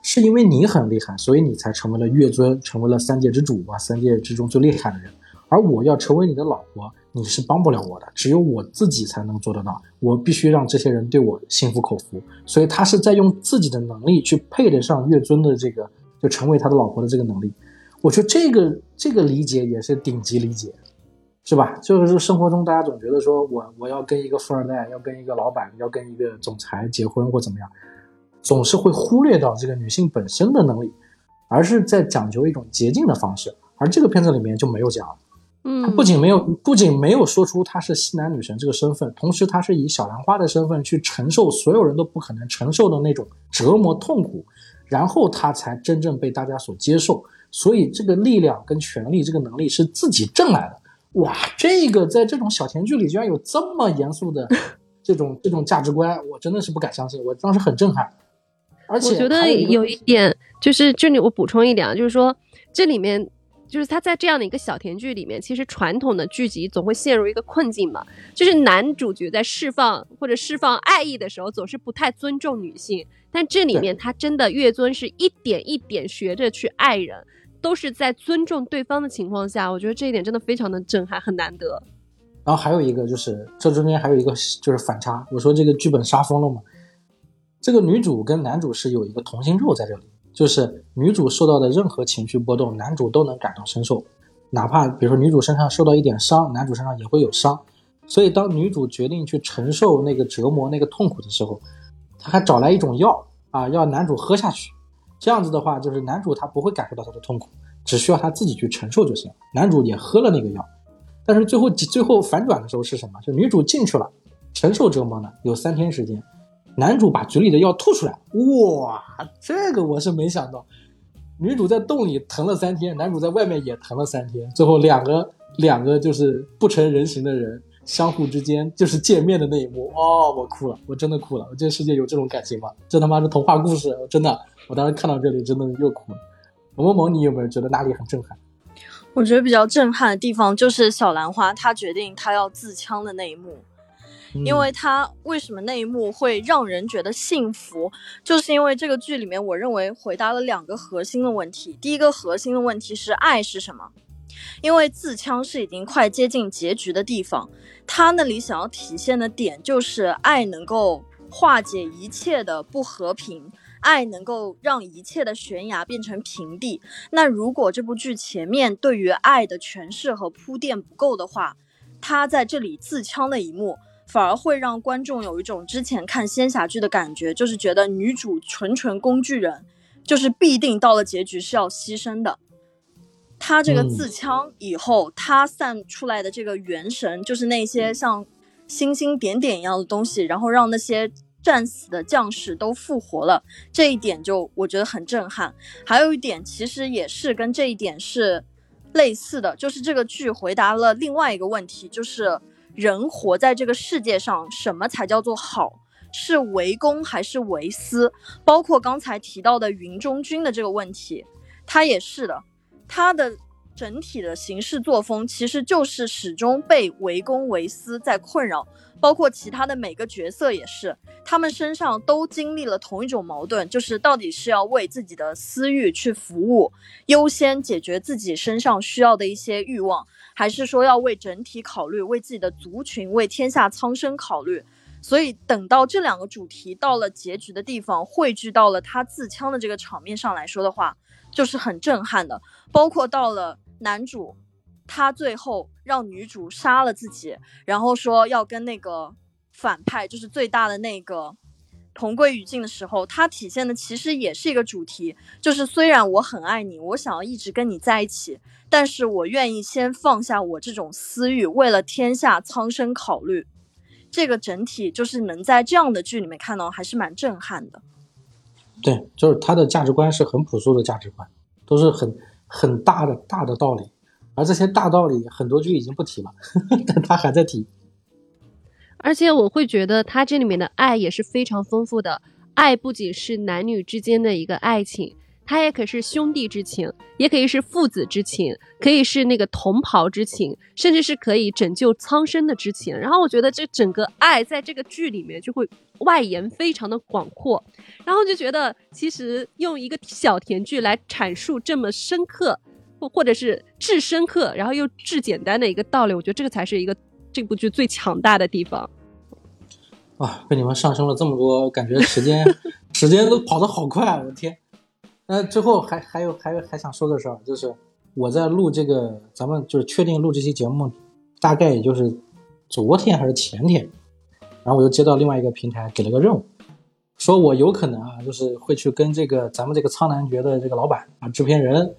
是因为你很厉害，所以你才成为了月尊，成为了三界之主吧，三界之中最厉害的人。而我要成为你的老婆，你是帮不了我的，只有我自己才能做得到。我必须让这些人对我心服口服。所以他是在用自己的能力去配得上月尊的这个，就成为他的老婆的这个能力。我觉得这个这个理解也是顶级理解。是吧？就是生活中大家总觉得说我我要跟一个富二代，要跟一个老板，要跟一个总裁结婚或怎么样，总是会忽略到这个女性本身的能力，而是在讲究一种捷径的方式。而这个片子里面就没有讲，嗯，不仅没有不仅没有说出她是西南女神这个身份，同时她是以小兰花的身份去承受所有人都不可能承受的那种折磨痛苦，然后她才真正被大家所接受。所以这个力量跟权力这个能力是自己挣来的。哇，这个在这种小甜剧里居然有这么严肃的这种这种价值观，我真的是不敢相信，我当时很震撼。而且我觉得有一点就是，这里我补充一点啊，就是说这里面就是他在这样的一个小甜剧里面，其实传统的剧集总会陷入一个困境嘛，就是男主角在释放或者释放爱意的时候，总是不太尊重女性，但这里面他真的月尊是一点一点学着去爱人。都是在尊重对方的情况下，我觉得这一点真的非常的震撼，很难得。然后还有一个就是，这中间还有一个就是反差。我说这个剧本杀疯了嘛？这个女主跟男主是有一个同心咒在这里，就是女主受到的任何情绪波动，男主都能感同身受，哪怕比如说女主身上受到一点伤，男主身上也会有伤。所以当女主决定去承受那个折磨、那个痛苦的时候，她还找来一种药啊，要男主喝下去。这样子的话，就是男主他不会感受到他的痛苦，只需要他自己去承受就行。男主也喝了那个药，但是最后最后反转的时候是什么？就女主进去了，承受折磨呢，有三天时间。男主把嘴里的药吐出来，哇，这个我是没想到。女主在洞里疼了三天，男主在外面也疼了三天，最后两个两个就是不成人形的人。相互之间就是见面的那一幕哦，我哭了，我真的哭了。我这个世界有这种感情吗？这他妈是童话故事，真的。我当时看到这里，真的又哭了。萌萌萌，你有没有觉得哪里很震撼？我觉得比较震撼的地方就是小兰花她决定她要自枪的那一幕，因为他为什么那一幕会让人觉得幸福，就是因为这个剧里面，我认为回答了两个核心的问题。第一个核心的问题是爱是什么？因为自枪是已经快接近结局的地方。他那里想要体现的点就是爱能够化解一切的不和平，爱能够让一切的悬崖变成平地。那如果这部剧前面对于爱的诠释和铺垫不够的话，他在这里自枪的一幕，反而会让观众有一种之前看仙侠剧的感觉，就是觉得女主纯纯工具人，就是必定到了结局是要牺牲的。她这个自枪以后，她散出来的这个元神，就是那些像星星点点一样的东西，然后让那些战死的将士都复活了。这一点就我觉得很震撼。还有一点，其实也是跟这一点是类似的，就是这个剧回答了另外一个问题，就是人活在这个世界上，什么才叫做好？是为公还是为私？包括刚才提到的云中君的这个问题，他也是的。他的整体的行事作风，其实就是始终被为公为私在困扰，包括其他的每个角色也是，他们身上都经历了同一种矛盾，就是到底是要为自己的私欲去服务，优先解决自己身上需要的一些欲望，还是说要为整体考虑，为自己的族群，为天下苍生考虑？所以等到这两个主题到了结局的地方，汇聚到了他自枪的这个场面上来说的话。就是很震撼的，包括到了男主，他最后让女主杀了自己，然后说要跟那个反派，就是最大的那个同归于尽的时候，它体现的其实也是一个主题，就是虽然我很爱你，我想要一直跟你在一起，但是我愿意先放下我这种私欲，为了天下苍生考虑。这个整体就是能在这样的剧里面看到，还是蛮震撼的。对，就是他的价值观是很朴素的价值观，都是很很大的大的道理，而这些大道理很多剧已经不提了，但他还在提。而且我会觉得他这里面的爱也是非常丰富的，爱不仅是男女之间的一个爱情，它也可是兄弟之情，也可以是父子之情，可以是那个同袍之情，甚至是可以拯救苍生的之情。然后我觉得这整个爱在这个剧里面就会外延非常的广阔，然后就觉得其实用一个小甜剧来阐述这么深刻，或或者是至深刻，然后又至简单的一个道理，我觉得这个才是一个。这部剧最强大的地方，哇！被你们上升了这么多，感觉时间 时间都跑得好快，我的天！那最后还还有还有还想说个事儿，就是我在录这个，咱们就是确定录这期节目，大概也就是昨天还是前天，然后我又接到另外一个平台给了个任务，说我有可能啊，就是会去跟这个咱们这个苍兰诀的这个老板啊、制片人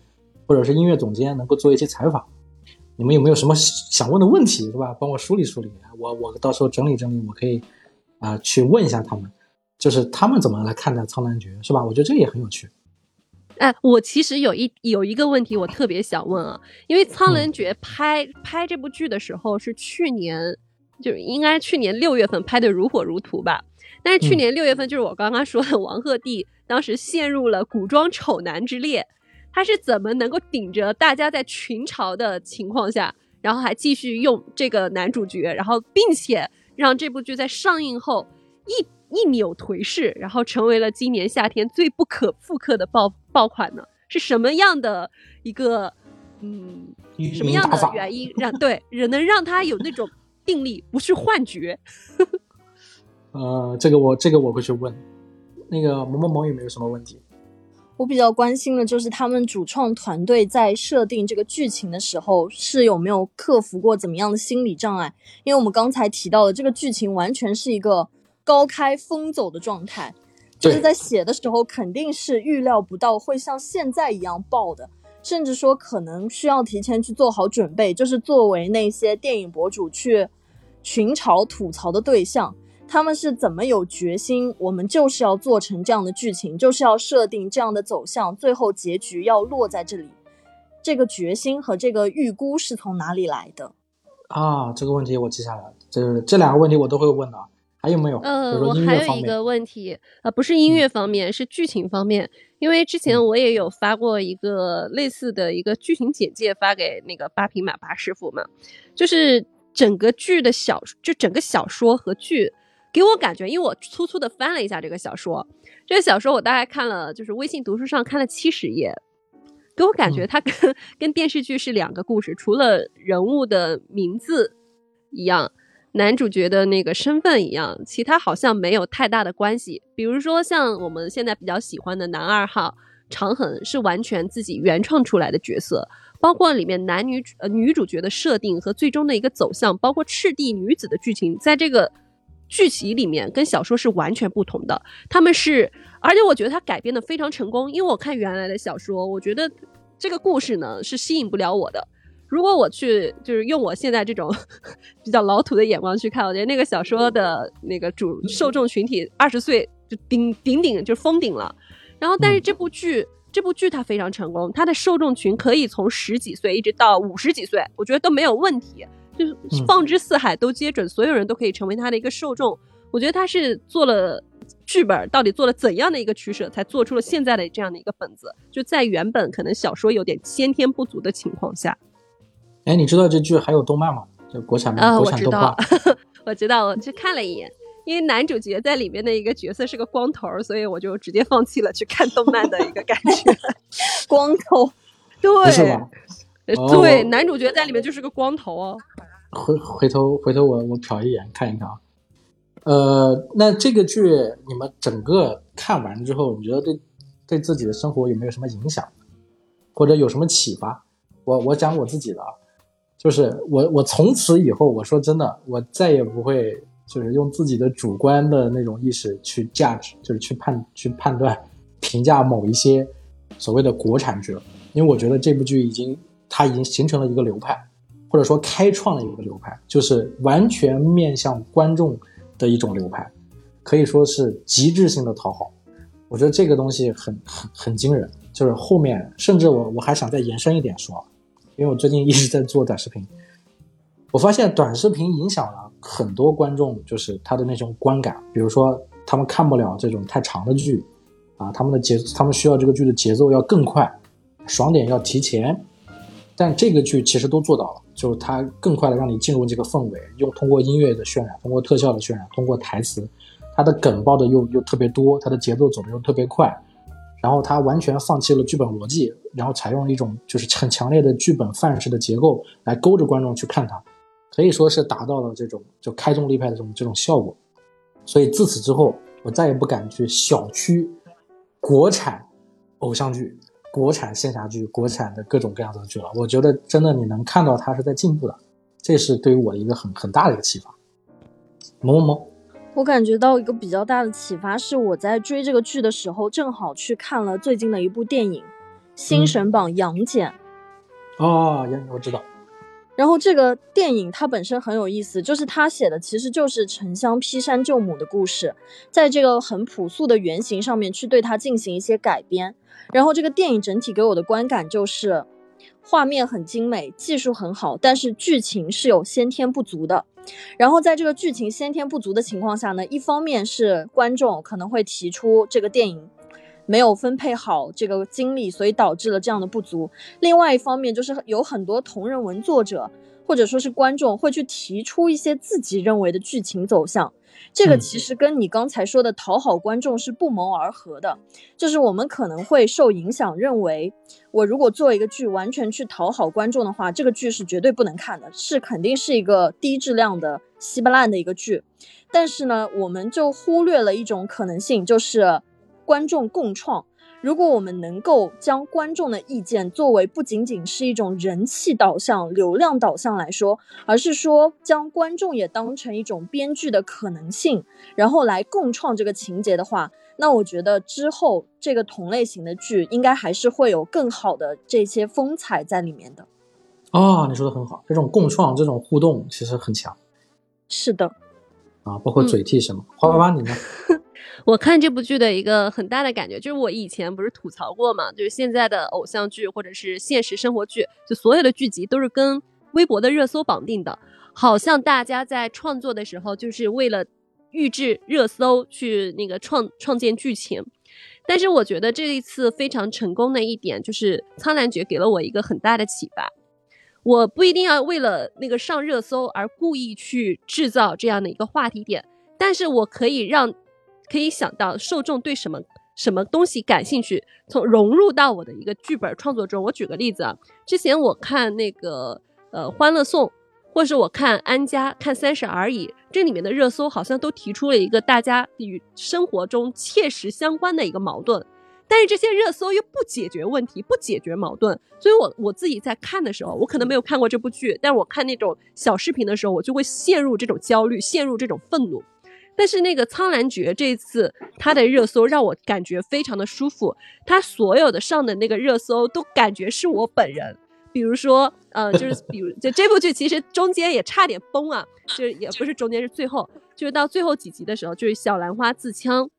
或者是音乐总监能够做一些采访。你们有没有什么想问的问题，是吧？帮我梳理梳理，我我到时候整理整理，我可以啊去问一下他们，就是他们怎么来看待《苍兰诀》，是吧？我觉得这也很有趣。哎，我其实有一有一个问题，我特别想问啊，因为《苍兰诀》拍拍这部剧的时候是去年，就是应该去年六月份拍的如火如荼吧？但是去年六月份，就是我刚刚说的王鹤棣当时陷入了古装丑男之列。他是怎么能够顶着大家在群嘲的情况下，然后还继续用这个男主角，然后并且让这部剧在上映后一一扭颓势，然后成为了今年夏天最不可复刻的爆爆款呢？是什么样的一个嗯什么样的原因让对人能让他有那种定力，不是幻觉？呃，这个我这个我会去问。那个萌萌萌有没有什么问题？我比较关心的就是他们主创团队在设定这个剧情的时候，是有没有克服过怎么样的心理障碍？因为我们刚才提到的这个剧情完全是一个高开疯走的状态，就是在写的时候肯定是预料不到会像现在一样爆的，甚至说可能需要提前去做好准备，就是作为那些电影博主去群嘲吐槽的对象。他们是怎么有决心？我们就是要做成这样的剧情，就是要设定这样的走向，最后结局要落在这里。这个决心和这个预估是从哪里来的？啊，这个问题我记下来了。这这两个问题我都会问的。还有没有？呃，我还有一个问题，呃，不是音乐方面，是剧情方面。因为之前我也有发过一个类似的一个剧情简介，发给那个八匹马八师傅嘛，就是整个剧的小，就整个小说和剧。给我感觉，因为我粗粗的翻了一下这个小说，这个小说我大概看了，就是微信读书上看了七十页，给我感觉它跟跟电视剧是两个故事，除了人物的名字一样，男主角的那个身份一样，其他好像没有太大的关系。比如说像我们现在比较喜欢的男二号长恒，是完全自己原创出来的角色，包括里面男女呃女主角的设定和最终的一个走向，包括赤地女子的剧情，在这个。剧情里面跟小说是完全不同的，他们是，而且我觉得他改编的非常成功，因为我看原来的小说，我觉得这个故事呢是吸引不了我的。如果我去就是用我现在这种 比较老土的眼光去看，我觉得那个小说的那个主受众群体二十岁就顶顶顶就封顶了。然后，但是这部剧这部剧它非常成功，它的受众群可以从十几岁一直到五十几岁，我觉得都没有问题。就是放之四海都皆准，所有人都可以成为它的一个受众。我觉得他是做了剧本，到底做了怎样的一个取舍，才做出了现在的这样的一个本子。就在原本可能小说有点先天不足的情况下，哎，你知道这剧还有动漫吗？就国产的国产动画。我知道，我去看了一眼，因为男主角在里面的一个角色是个光头，所以我就直接放弃了去看动漫的一个感觉。光头，对，是吧？对，男主角在里面就是个光头哦。回回头回头我我瞟一眼看一看啊，呃，那这个剧你们整个看完之后，你觉得对对自己的生活有没有什么影响，或者有什么启发？我我讲我自己的啊，就是我我从此以后，我说真的，我再也不会就是用自己的主观的那种意识去价值就是去判去判断评价某一些所谓的国产剧了。因为我觉得这部剧已经它已经形成了一个流派，或者说开创了一个流派，就是完全面向观众的一种流派，可以说是极致性的讨好。我觉得这个东西很很很惊人，就是后面甚至我我还想再延伸一点说，因为我最近一直在做短视频，我发现短视频影响了很多观众，就是他的那种观感，比如说他们看不了这种太长的剧，啊，他们的节他们需要这个剧的节奏要更快，爽点要提前，但这个剧其实都做到了，就是它更快的让你进入这个氛围，用通过音乐的渲染，通过特效的渲染，通过台词。它的梗爆的又又特别多，它的节奏走的又特别快，然后他完全放弃了剧本逻辑，然后采用一种就是很强烈的剧本范式的结构来勾着观众去看它，可以说是达到了这种就开宗立派的这种这种效果。所以自此之后，我再也不敢去小觑国产偶像剧、国产仙侠剧、国产的各种各样的剧了。我觉得真的你能看到它是在进步的，这是对于我的一个很很大的一个启发。萌萌萌。我感觉到一个比较大的启发是，我在追这个剧的时候，正好去看了最近的一部电影《新神榜杨戬》。哦，杨我知道。然后这个电影它本身很有意思，就是它写的其实就是沉香劈山救母的故事，在这个很朴素的原型上面去对它进行一些改编。然后这个电影整体给我的观感就是，画面很精美，技术很好，但是剧情是有先天不足的。然后在这个剧情先天不足的情况下呢，一方面是观众可能会提出这个电影没有分配好这个精力，所以导致了这样的不足；另外一方面就是有很多同人文作者或者说是观众会去提出一些自己认为的剧情走向。这个其实跟你刚才说的讨好观众是不谋而合的，就是我们可能会受影响，认为我如果做一个剧完全去讨好观众的话，这个剧是绝对不能看的，是肯定是一个低质量的、稀巴烂的一个剧。但是呢，我们就忽略了一种可能性，就是观众共创。如果我们能够将观众的意见作为不仅仅是一种人气导向、流量导向来说，而是说将观众也当成一种编剧的可能性，然后来共创这个情节的话，那我觉得之后这个同类型的剧应该还是会有更好的这些风采在里面的。哦，你说的很好，这种共创、这种互动其实很强。是的。啊，包括嘴替什么？花花花，你呢？我看这部剧的一个很大的感觉，就是我以前不是吐槽过嘛，就是现在的偶像剧或者是现实生活剧，就所有的剧集都是跟微博的热搜绑定的，好像大家在创作的时候就是为了预制热搜去那个创创建剧情。但是我觉得这一次非常成功的一点就是《苍兰诀》给了我一个很大的启发，我不一定要为了那个上热搜而故意去制造这样的一个话题点，但是我可以让。可以想到受众对什么什么东西感兴趣，从融入到我的一个剧本创作中。我举个例子啊，之前我看那个呃《欢乐颂》，或是我看《安家》、看《三十而已》，这里面的热搜好像都提出了一个大家与生活中切实相关的一个矛盾，但是这些热搜又不解决问题，不解决矛盾。所以我我自己在看的时候，我可能没有看过这部剧，但是我看那种小视频的时候，我就会陷入这种焦虑，陷入这种愤怒。但是那个《苍兰诀》这一次它的热搜让我感觉非常的舒服，它所有的上的那个热搜都感觉是我本人。比如说，呃，就是 比如就这部剧其实中间也差点崩啊，就是也不是中间是最后，就是到最后几集的时候，就是小兰花自枪，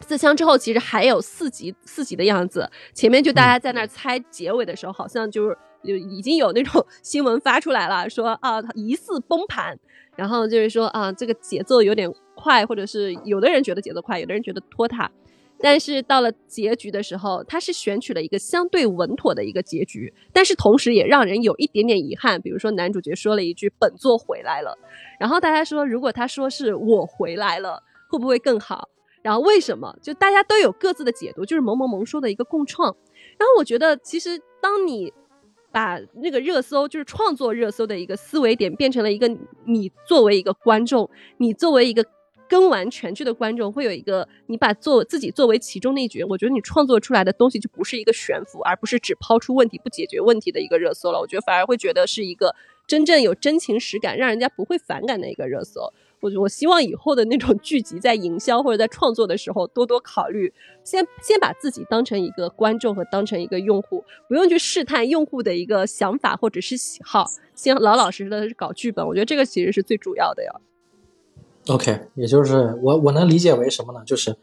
自枪之后其实还有四集四集的样子，前面就大家在那猜结尾的时候，好像就是就已经有那种 新闻发出来了，说啊疑似崩盘。然后就是说啊，这个节奏有点快，或者是有的人觉得节奏快，有的人觉得拖沓。但是到了结局的时候，他是选取了一个相对稳妥的一个结局，但是同时也让人有一点点遗憾。比如说男主角说了一句“本座回来了”，然后大家说如果他说是我回来了，会不会更好？然后为什么？就大家都有各自的解读，就是萌萌萌说的一个共创。然后我觉得其实当你。把那个热搜，就是创作热搜的一个思维点，变成了一个你作为一个观众，你作为一个跟完全剧的观众，会有一个你把做自己作为其中那角，我觉得你创作出来的东西就不是一个悬浮，而不是只抛出问题不解决问题的一个热搜了。我觉得反而会觉得是一个真正有真情实感，让人家不会反感的一个热搜。我我希望以后的那种剧集在营销或者在创作的时候多多考虑，先先把自己当成一个观众和当成一个用户，不用去试探用户的一个想法或者是喜好，先老老实实的搞剧本。我觉得这个其实是最主要的呀。OK，也就是我我能理解为什么呢？就是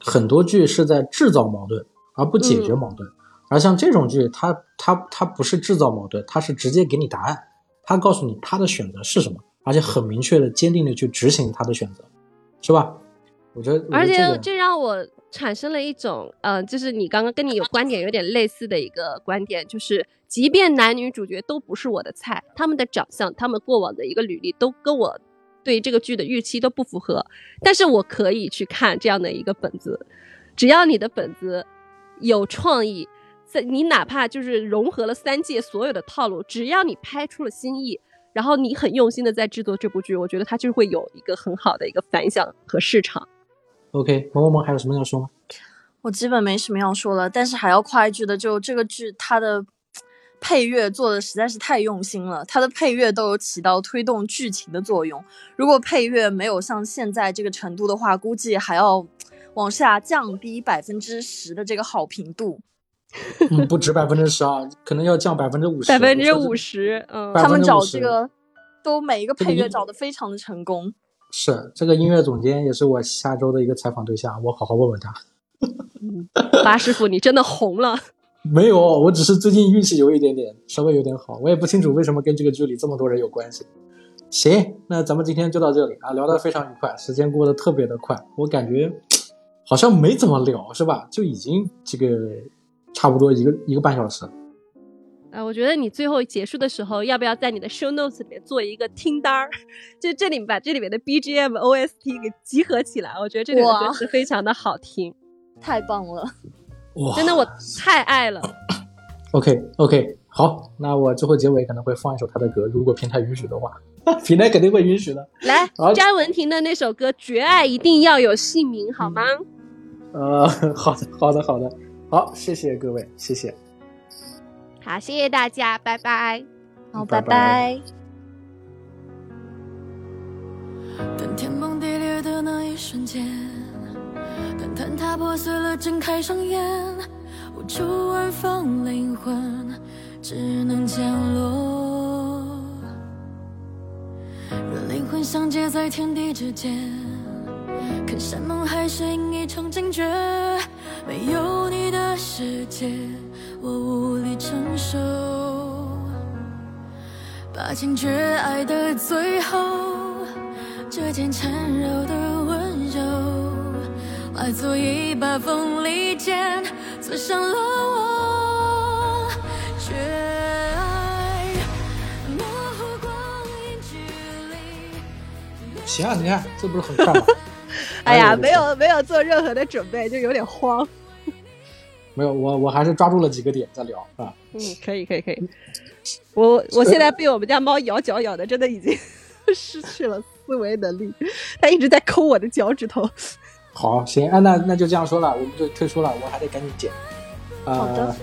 很多剧是在制造矛盾，而不解决矛盾。而像这种剧，它它它不是制造矛盾，它是直接给你答案，它告诉你他的选择是什么，而且很明确的、坚定的去执行他的选择，是吧？我觉得，而且这让我产生了一种，呃，就是你刚刚跟你有观点有点类似的一个观点，就是即便男女主角都不是我的菜，他们的长相、他们过往的一个履历都跟我对这个剧的预期都不符合，但是我可以去看这样的一个本子，只要你的本子有创意，在你哪怕就是融合了三界所有的套路，只要你拍出了新意。然后你很用心的在制作这部剧，我觉得它就会有一个很好的一个反响和市场。OK，萌萌萌还有什么要说吗？我基本没什么要说了，但是还要夸一句的，就这个剧它的配乐做的实在是太用心了，它的配乐都有起到推动剧情的作用。如果配乐没有像现在这个程度的话，估计还要往下降低百分之十的这个好评度。嗯，不止百分之十啊，可能要降百分之五十。百分之五十，嗯，他们找这个都每一个配乐找的非常的成功。是这个音乐总监，也是我下周的一个采访对象，我好好问问他。八师傅，你真的红了。没有，我只是最近运气有一点点，稍微有点好，我也不清楚为什么跟这个剧里这么多人有关系。行，那咱们今天就到这里啊，聊得非常愉快，时间过得特别的快，我感觉好像没怎么聊是吧？就已经这个差不多一个一个半小时。啊，我觉得你最后结束的时候，要不要在你的 show notes 里面做一个听单儿？就这里把这里面的 BGM、OST 给集合起来，我觉得这里的歌哇词非常的好听，太棒了！哇，真的我太爱了。OK OK，好，那我最后结尾可能会放一首他的歌，如果平台允许的话，平台肯定会允许的。来好，詹雯婷的那首歌《绝爱一定要有姓名》，好吗？呃，好的好的好的，好，谢谢各位，谢谢。好，谢谢大家，拜拜。好，拜拜天崩地裂的那一瞬间，当坍塌破碎了，睁开双眼，无处安放灵魂，只能降落。若灵魂相接在天地之间，看山盟海誓应一场惊觉，没有你的世界，我无力承受。把情绝爱的最后，这件缠绕的温柔，化作一把锋利剑，刺伤了我。绝爱，模糊光影距离。行啊，你看这不是很快吗？哎呀，我的天没有没有做任何的准备，就有点慌。没有，我我还是抓住了几个点在聊啊。嗯，可以可以可以。我我现在被我们家猫咬脚咬的，真的已经 失去了思维能力，它一直在抠我的脚趾头。好，行，啊，那那就这样说了，我们就退出了，我还得赶紧剪。呃、好的。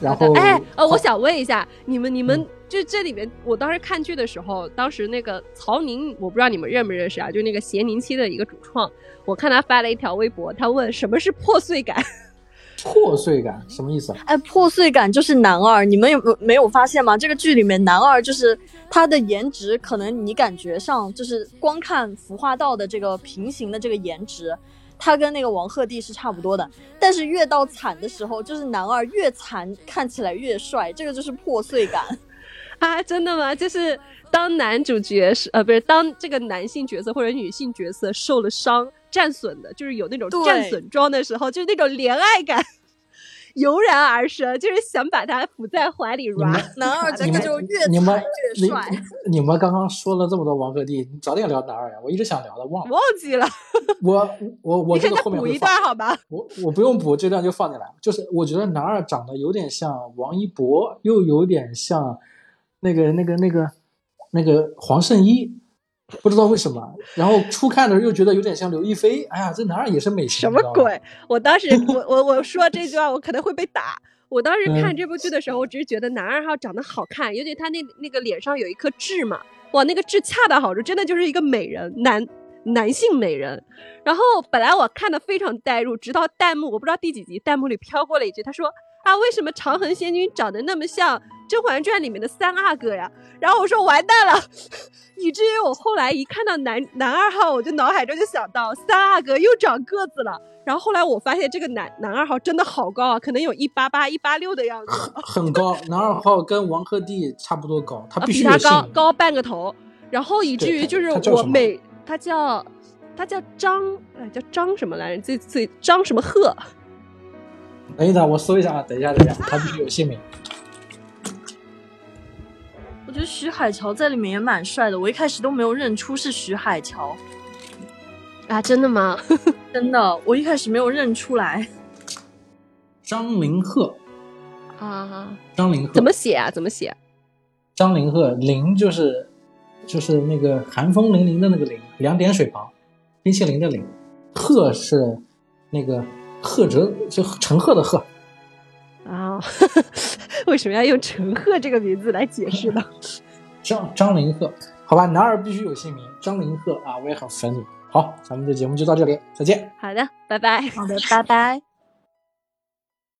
然后，哎，呃，我想问一下，你们你们嗯就这里面，我当时看剧的时候，当时那个曹宁，我不知道你们认不认识啊，就那个咸宁期的一个主创，我看他发了一条微博，他问什么是破碎感。破碎感什么意思啊？哎，破碎感就是男二，你们有没有没有发现吗？这个剧里面男二就是他的颜值，可能你感觉上就是光看《服化道》的这个平行的这个颜值，他跟那个王鹤棣是差不多的。但是越到惨的时候，就是男二越惨，看起来越帅，这个就是破碎感。啊，真的吗？就是当男主角是呃，不是当这个男性角色或者女性角色受了伤、战损的，就是有那种战损妆的时候，就是那种怜爱感油然而生，就是想把他扶在怀里你 rap。男二这你们个就越你越你帅。你们刚刚说了这么多王鹤棣，你早点聊男二呀！我一直想聊的，忘了。忘记了，我我我这个后面补一段好吧？我我不用补，这段就放进来。就是我觉得男二长得有点像王一博，又有点像那个那个那个那个黄圣依，不知道为什么。然后初看的时候又觉得有点像刘亦菲。哎呀，这男二也是美型，什么？鬼？我当时 我我我说这句话，我可能会被打。我当时看嗯这部剧的时候，我只是觉得男二号长得好看，尤其他那那个脸上有一颗痣嘛，哇，那个痣恰到好处，真的就是一个美人，男男性美人。然后本来我看的非常代入，直到弹幕，我不知道第几集，弹幕里飘过了一句，他说啊，为什么长恒仙君长得那么像《甄嬛传》里面的三阿哥呀？然后我说完蛋了，以至于我后来一看到男男二号，我就脑海中就想到三阿哥又长个子了。然后后来我发现这个男男二号真的好高啊，可能有一八八、一八六的样子，很高，男二号跟王鹤棣差不多高，他比他。高高半个头。然后以至于就是我每他叫他叫张哎叫张什么来着？最最张什么鹤？等一等，我搜一下啊，等一下，等一下，他必须有姓名。我觉得徐海乔在里面也蛮帅的，我一开始都没有认出是徐海乔，啊，真的吗？真的，我一开始没有认出来。张凌赫，啊，张凌赫怎么写啊？怎么写？张凌赫，凌就是就是那个寒风凛凛的那个凌，两点水旁，冰淇淋的凌，赫是那个赫哲，就陈赫的赫。啊，为什么要用陈赫这个名字来解释呢？张张凌赫，好吧，男二必须有姓名，张凌赫啊，我也很粉你。好，咱们的节目就到这里，再见。好的，拜拜。好的，拜拜。